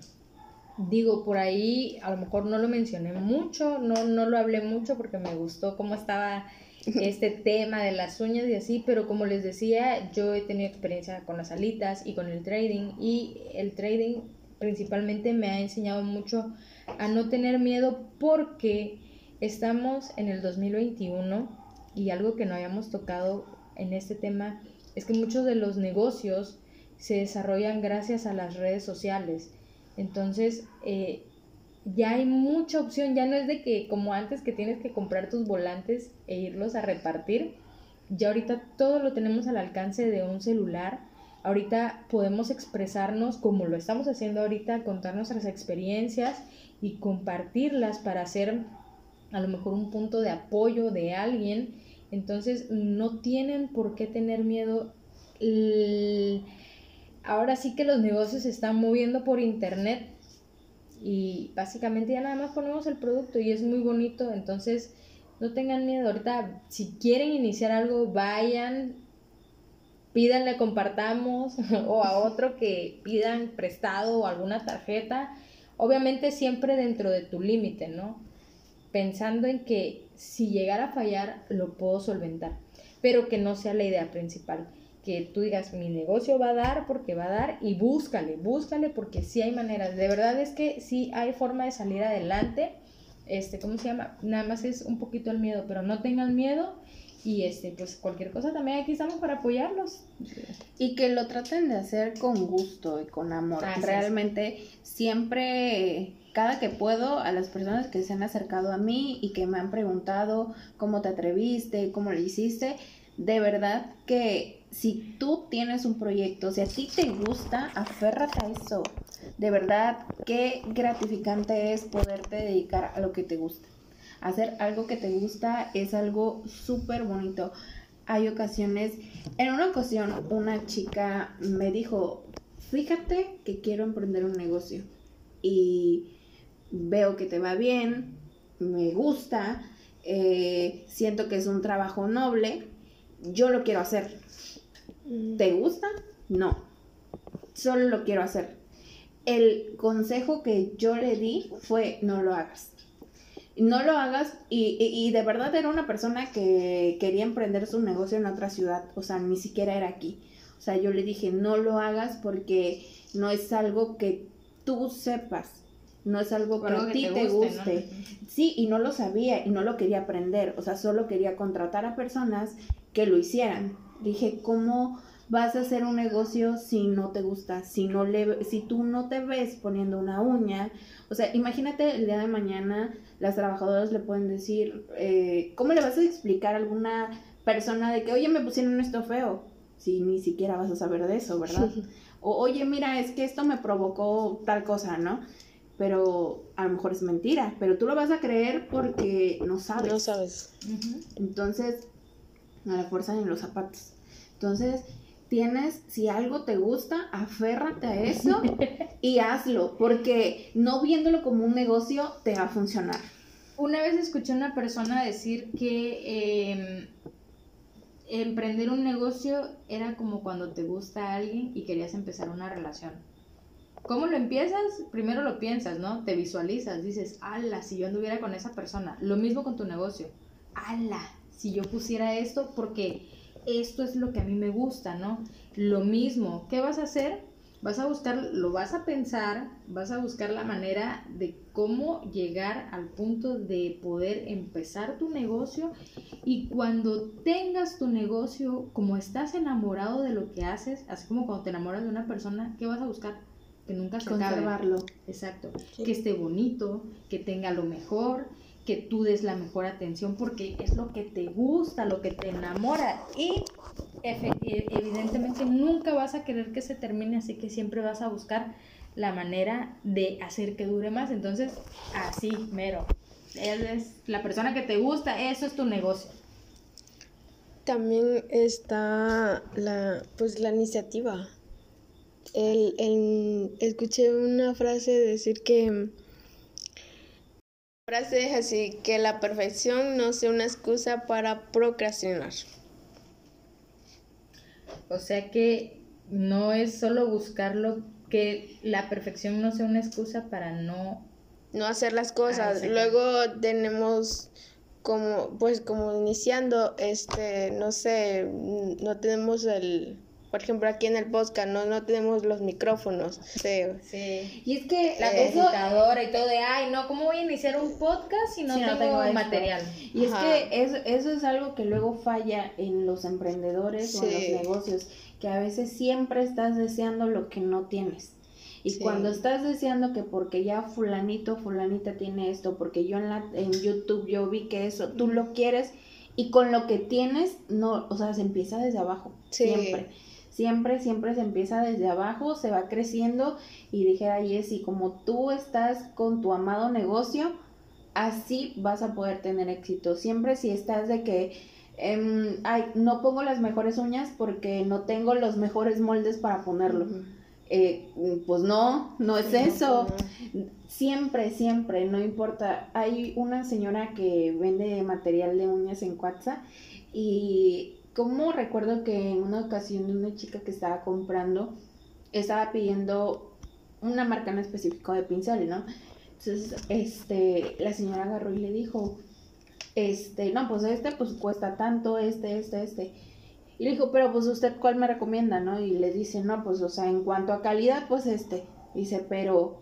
digo, por ahí a lo mejor no lo mencioné mucho, no, no lo hablé mucho porque me gustó cómo estaba <laughs> este tema de las uñas y así, pero como les decía, yo he tenido experiencia con las alitas y con el trading y el trading principalmente me ha enseñado mucho a no tener miedo porque estamos en el 2021 y algo que no habíamos tocado en este tema es que muchos de los negocios se desarrollan gracias a las redes sociales. Entonces, eh, ya hay mucha opción, ya no es de que como antes que tienes que comprar tus volantes e irlos a repartir, ya ahorita todo lo tenemos al alcance de un celular. Ahorita podemos expresarnos como lo estamos haciendo ahorita, contar nuestras experiencias y compartirlas para hacer a lo mejor un punto de apoyo de alguien. Entonces no tienen por qué tener miedo. Ahora sí que los negocios se están moviendo por internet y básicamente ya nada más ponemos el producto y es muy bonito. Entonces no tengan miedo. Ahorita si quieren iniciar algo, vayan, pídanle, compartamos <laughs> o a otro que pidan prestado o alguna tarjeta. Obviamente siempre dentro de tu límite, ¿no? pensando en que si llegara a fallar lo puedo solventar, pero que no sea la idea principal. Que tú digas, mi negocio va a dar porque va a dar y búscale, búscale porque sí hay maneras. De verdad es que sí hay forma de salir adelante. Este, ¿cómo se llama? Nada más es un poquito el miedo, pero no tengan miedo y este, pues cualquier cosa también aquí estamos para apoyarlos. Y que lo traten de hacer con gusto y con amor. Realmente siempre, cada que puedo, a las personas que se han acercado a mí y que me han preguntado cómo te atreviste, cómo lo hiciste, de verdad que si tú tienes un proyecto, si a ti te gusta, aférrate a eso. De verdad, qué gratificante es poderte dedicar a lo que te gusta hacer algo que te gusta es algo súper bonito. Hay ocasiones, en una ocasión una chica me dijo, fíjate que quiero emprender un negocio y veo que te va bien, me gusta, eh, siento que es un trabajo noble, yo lo quiero hacer. Mm. ¿Te gusta? No, solo lo quiero hacer. El consejo que yo le di fue no lo hagas no lo hagas y, y, de verdad era una persona que quería emprender su negocio en otra ciudad, o sea, ni siquiera era aquí. O sea, yo le dije, no lo hagas porque no es algo que tú sepas, no es algo que a ti te guste. Sí, y no lo sabía y no lo quería aprender, o sea, solo quería contratar a personas que lo hicieran. Dije, ¿cómo vas a hacer un negocio si no te gusta, si no le si tú no te ves poniendo una uña, o sea, imagínate el día de mañana las trabajadoras le pueden decir, eh, ¿cómo le vas a explicar a alguna persona de que, oye, me pusieron esto feo? Si ni siquiera vas a saber de eso, ¿verdad? O, oye, mira, es que esto me provocó tal cosa, ¿no? Pero a lo mejor es mentira, pero tú lo vas a creer porque no sabes. No sabes. Entonces, a la fuerza en los zapatos. Entonces, tienes, si algo te gusta, aférrate a <laughs> eso y hazlo, porque no viéndolo como un negocio te va a funcionar. Una vez escuché a una persona decir que em, emprender un negocio era como cuando te gusta a alguien y querías empezar una relación. ¿Cómo lo empiezas? Primero lo piensas, ¿no? Te visualizas, dices, ala, si yo anduviera con esa persona. Lo mismo con tu negocio. Ala, si yo pusiera esto, porque esto es lo que a mí me gusta, ¿no? Lo mismo, ¿qué vas a hacer? Vas a buscar, lo vas a pensar, vas a buscar la manera de cómo llegar al punto de poder empezar tu negocio y cuando tengas tu negocio, como estás enamorado de lo que haces, así como cuando te enamoras de una persona, ¿qué vas a buscar? Que nunca se Conservarlo. Exacto. Que esté bonito, que tenga lo mejor, que tú des la mejor atención porque es lo que te gusta, lo que te enamora y evidentemente nunca vas a querer que se termine, así que siempre vas a buscar la manera de hacer que dure más. Entonces, así, mero. Él es la persona que te gusta, eso es tu negocio. También está la, pues, la iniciativa. El, escuché una frase decir que frase es así, que la perfección no sea una excusa para procrastinar. O sea que no es solo buscarlo, que la perfección no sea una excusa para no... No hacer las cosas. Ah, Luego tenemos como, pues como iniciando, este, no sé, no tenemos el por ejemplo, aquí en el podcast no, no tenemos los micrófonos. Sí. sí. Y es que la computadora y todo de, ay, no, ¿cómo voy a iniciar un podcast si no, tengo, material? Y es que eso, eso es algo que luego falla en los emprendedores o en los negocios, que a veces siempre estás deseando lo que no tienes. Y Sí. cuando estás deseando que porque ya fulanito, fulanita tiene esto, porque yo en, la, en YouTube yo vi que eso, tú lo quieres y con lo que tienes, no, o sea, se empieza desde abajo, Sí. siempre. Siempre, siempre se empieza desde abajo, se va creciendo y dijera Jessy, como tú estás con tu amado negocio, así vas a poder tener éxito. Siempre si estás de que, em, ay, no pongo las mejores uñas porque no tengo los mejores moldes para ponerlo. Eh, pues no, no es eso. Siempre, siempre, no importa. Hay una señora que vende material de uñas en Cuatza y como recuerdo que en una ocasión una chica que estaba comprando estaba pidiendo una marca en específico de pincel, ¿no? Entonces, este, la señora agarró y le dijo, este, no, pues este pues cuesta tanto, este, este, este. Y le dijo, pero pues usted cuál me recomienda, ¿no? Y le dice, no, pues o sea, en cuanto a calidad, pues este. Dice, pero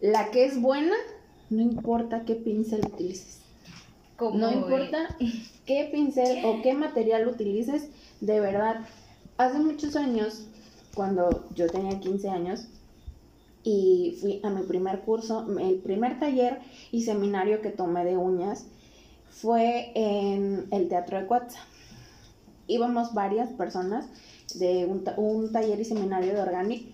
la que es buena, no importa qué pincel utilices. Como, No importa <laughs> qué pincel o qué material utilices, de verdad. Hace muchos años, cuando yo tenía 15 años, y fui a mi primer curso, el primer taller y seminario que tomé de uñas fue en el Teatro de Cuatza. Íbamos varias personas de un, un taller y seminario de Organic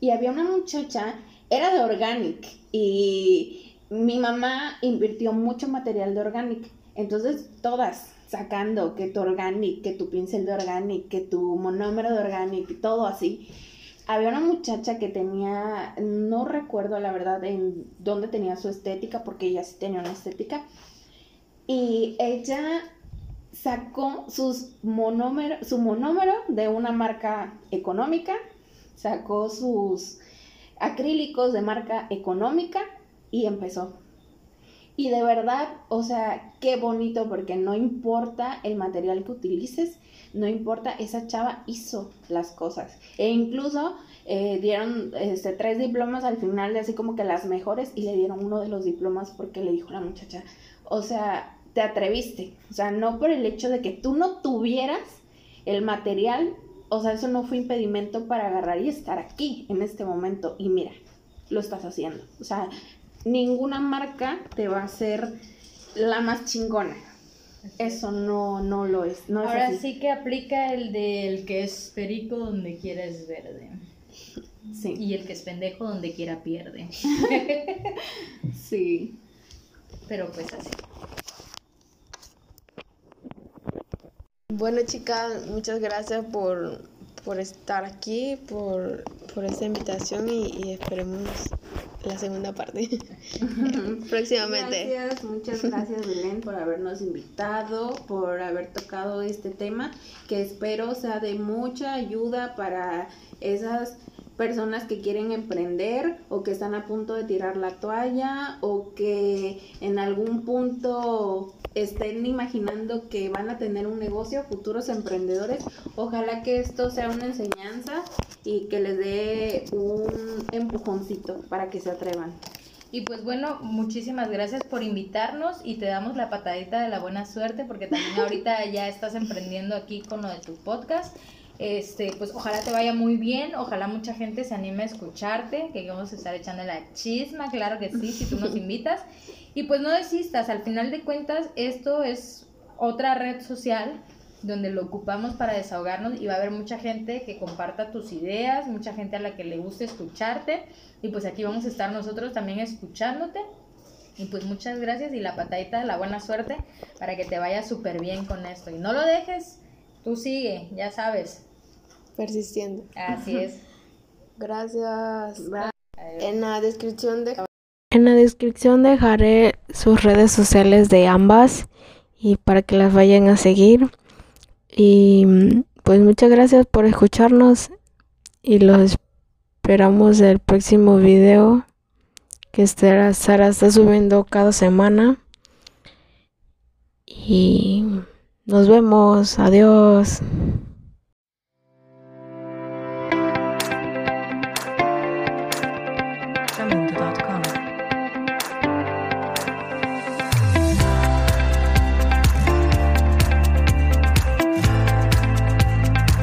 y había una muchacha, era de Organic y mi mamá invirtió mucho material de Organic. Entonces todas sacando que tu Organic, que tu pincel de Organic, que tu monómero de Organic, todo así. Había una muchacha que tenía, no recuerdo la verdad en dónde tenía su estética, porque ella sí tenía una estética. Y ella sacó sus monómero, su monómero de una marca económica, sacó sus acrílicos de marca económica y empezó. Y de verdad, o sea, qué bonito porque no importa el material que utilices, no importa, esa chava hizo las cosas. E incluso eh, dieron este, tres diplomas al final de así como que las mejores y le dieron uno de los diplomas porque le dijo la muchacha, o sea, te atreviste, o sea, no por el hecho de que tú no tuvieras el material, o sea, eso no fue impedimento para agarrar y estar aquí en este momento y mira, lo estás haciendo, o sea, ninguna marca te va a hacer la más chingona. Eso no, no lo es. No es Ahora así. sí que aplica el del que es perico donde quiera es verde. Sí. Y el que es pendejo donde quiera pierde. <laughs> Sí. Pero pues así. Bueno, chicas, muchas gracias por, por estar aquí, por, por esta invitación y, y esperemos la segunda parte <laughs> próximamente. Gracias, muchas gracias Belén por habernos invitado, por haber tocado este tema que espero sea de mucha ayuda para esas personas que quieren emprender o que están a punto de tirar la toalla o que en algún punto estén imaginando que van a tener un negocio, futuros emprendedores. Ojalá que esto sea una enseñanza y que les dé un empujoncito para que se atrevan. Y pues bueno, muchísimas gracias por invitarnos y te damos la patadita de la buena suerte porque también ahorita <laughs> ya estás emprendiendo aquí con lo de tu podcast. Este, pues ojalá te vaya muy bien, ojalá mucha gente se anime a escucharte, que vamos a estar echando la chisma, claro que sí, si tú nos <laughs> invitas. Y pues no desistas, al final de cuentas esto es otra red social donde lo ocupamos para desahogarnos y va a haber mucha gente que comparta tus ideas, mucha gente a la que le guste escucharte y pues aquí vamos a estar nosotros también escuchándote. Y pues muchas gracias y la patadita de la buena suerte para que te vaya súper bien con esto. Y no lo dejes, tú sigue, ya sabes. Persistiendo. Así es. <laughs> Gracias. Bye. En la descripción de en la descripción dejaré sus redes sociales de ambas y para que las vayan a seguir. Y pues muchas gracias por escucharnos y los esperamos el próximo video que Sara está subiendo cada semana. Y nos vemos. Adiós.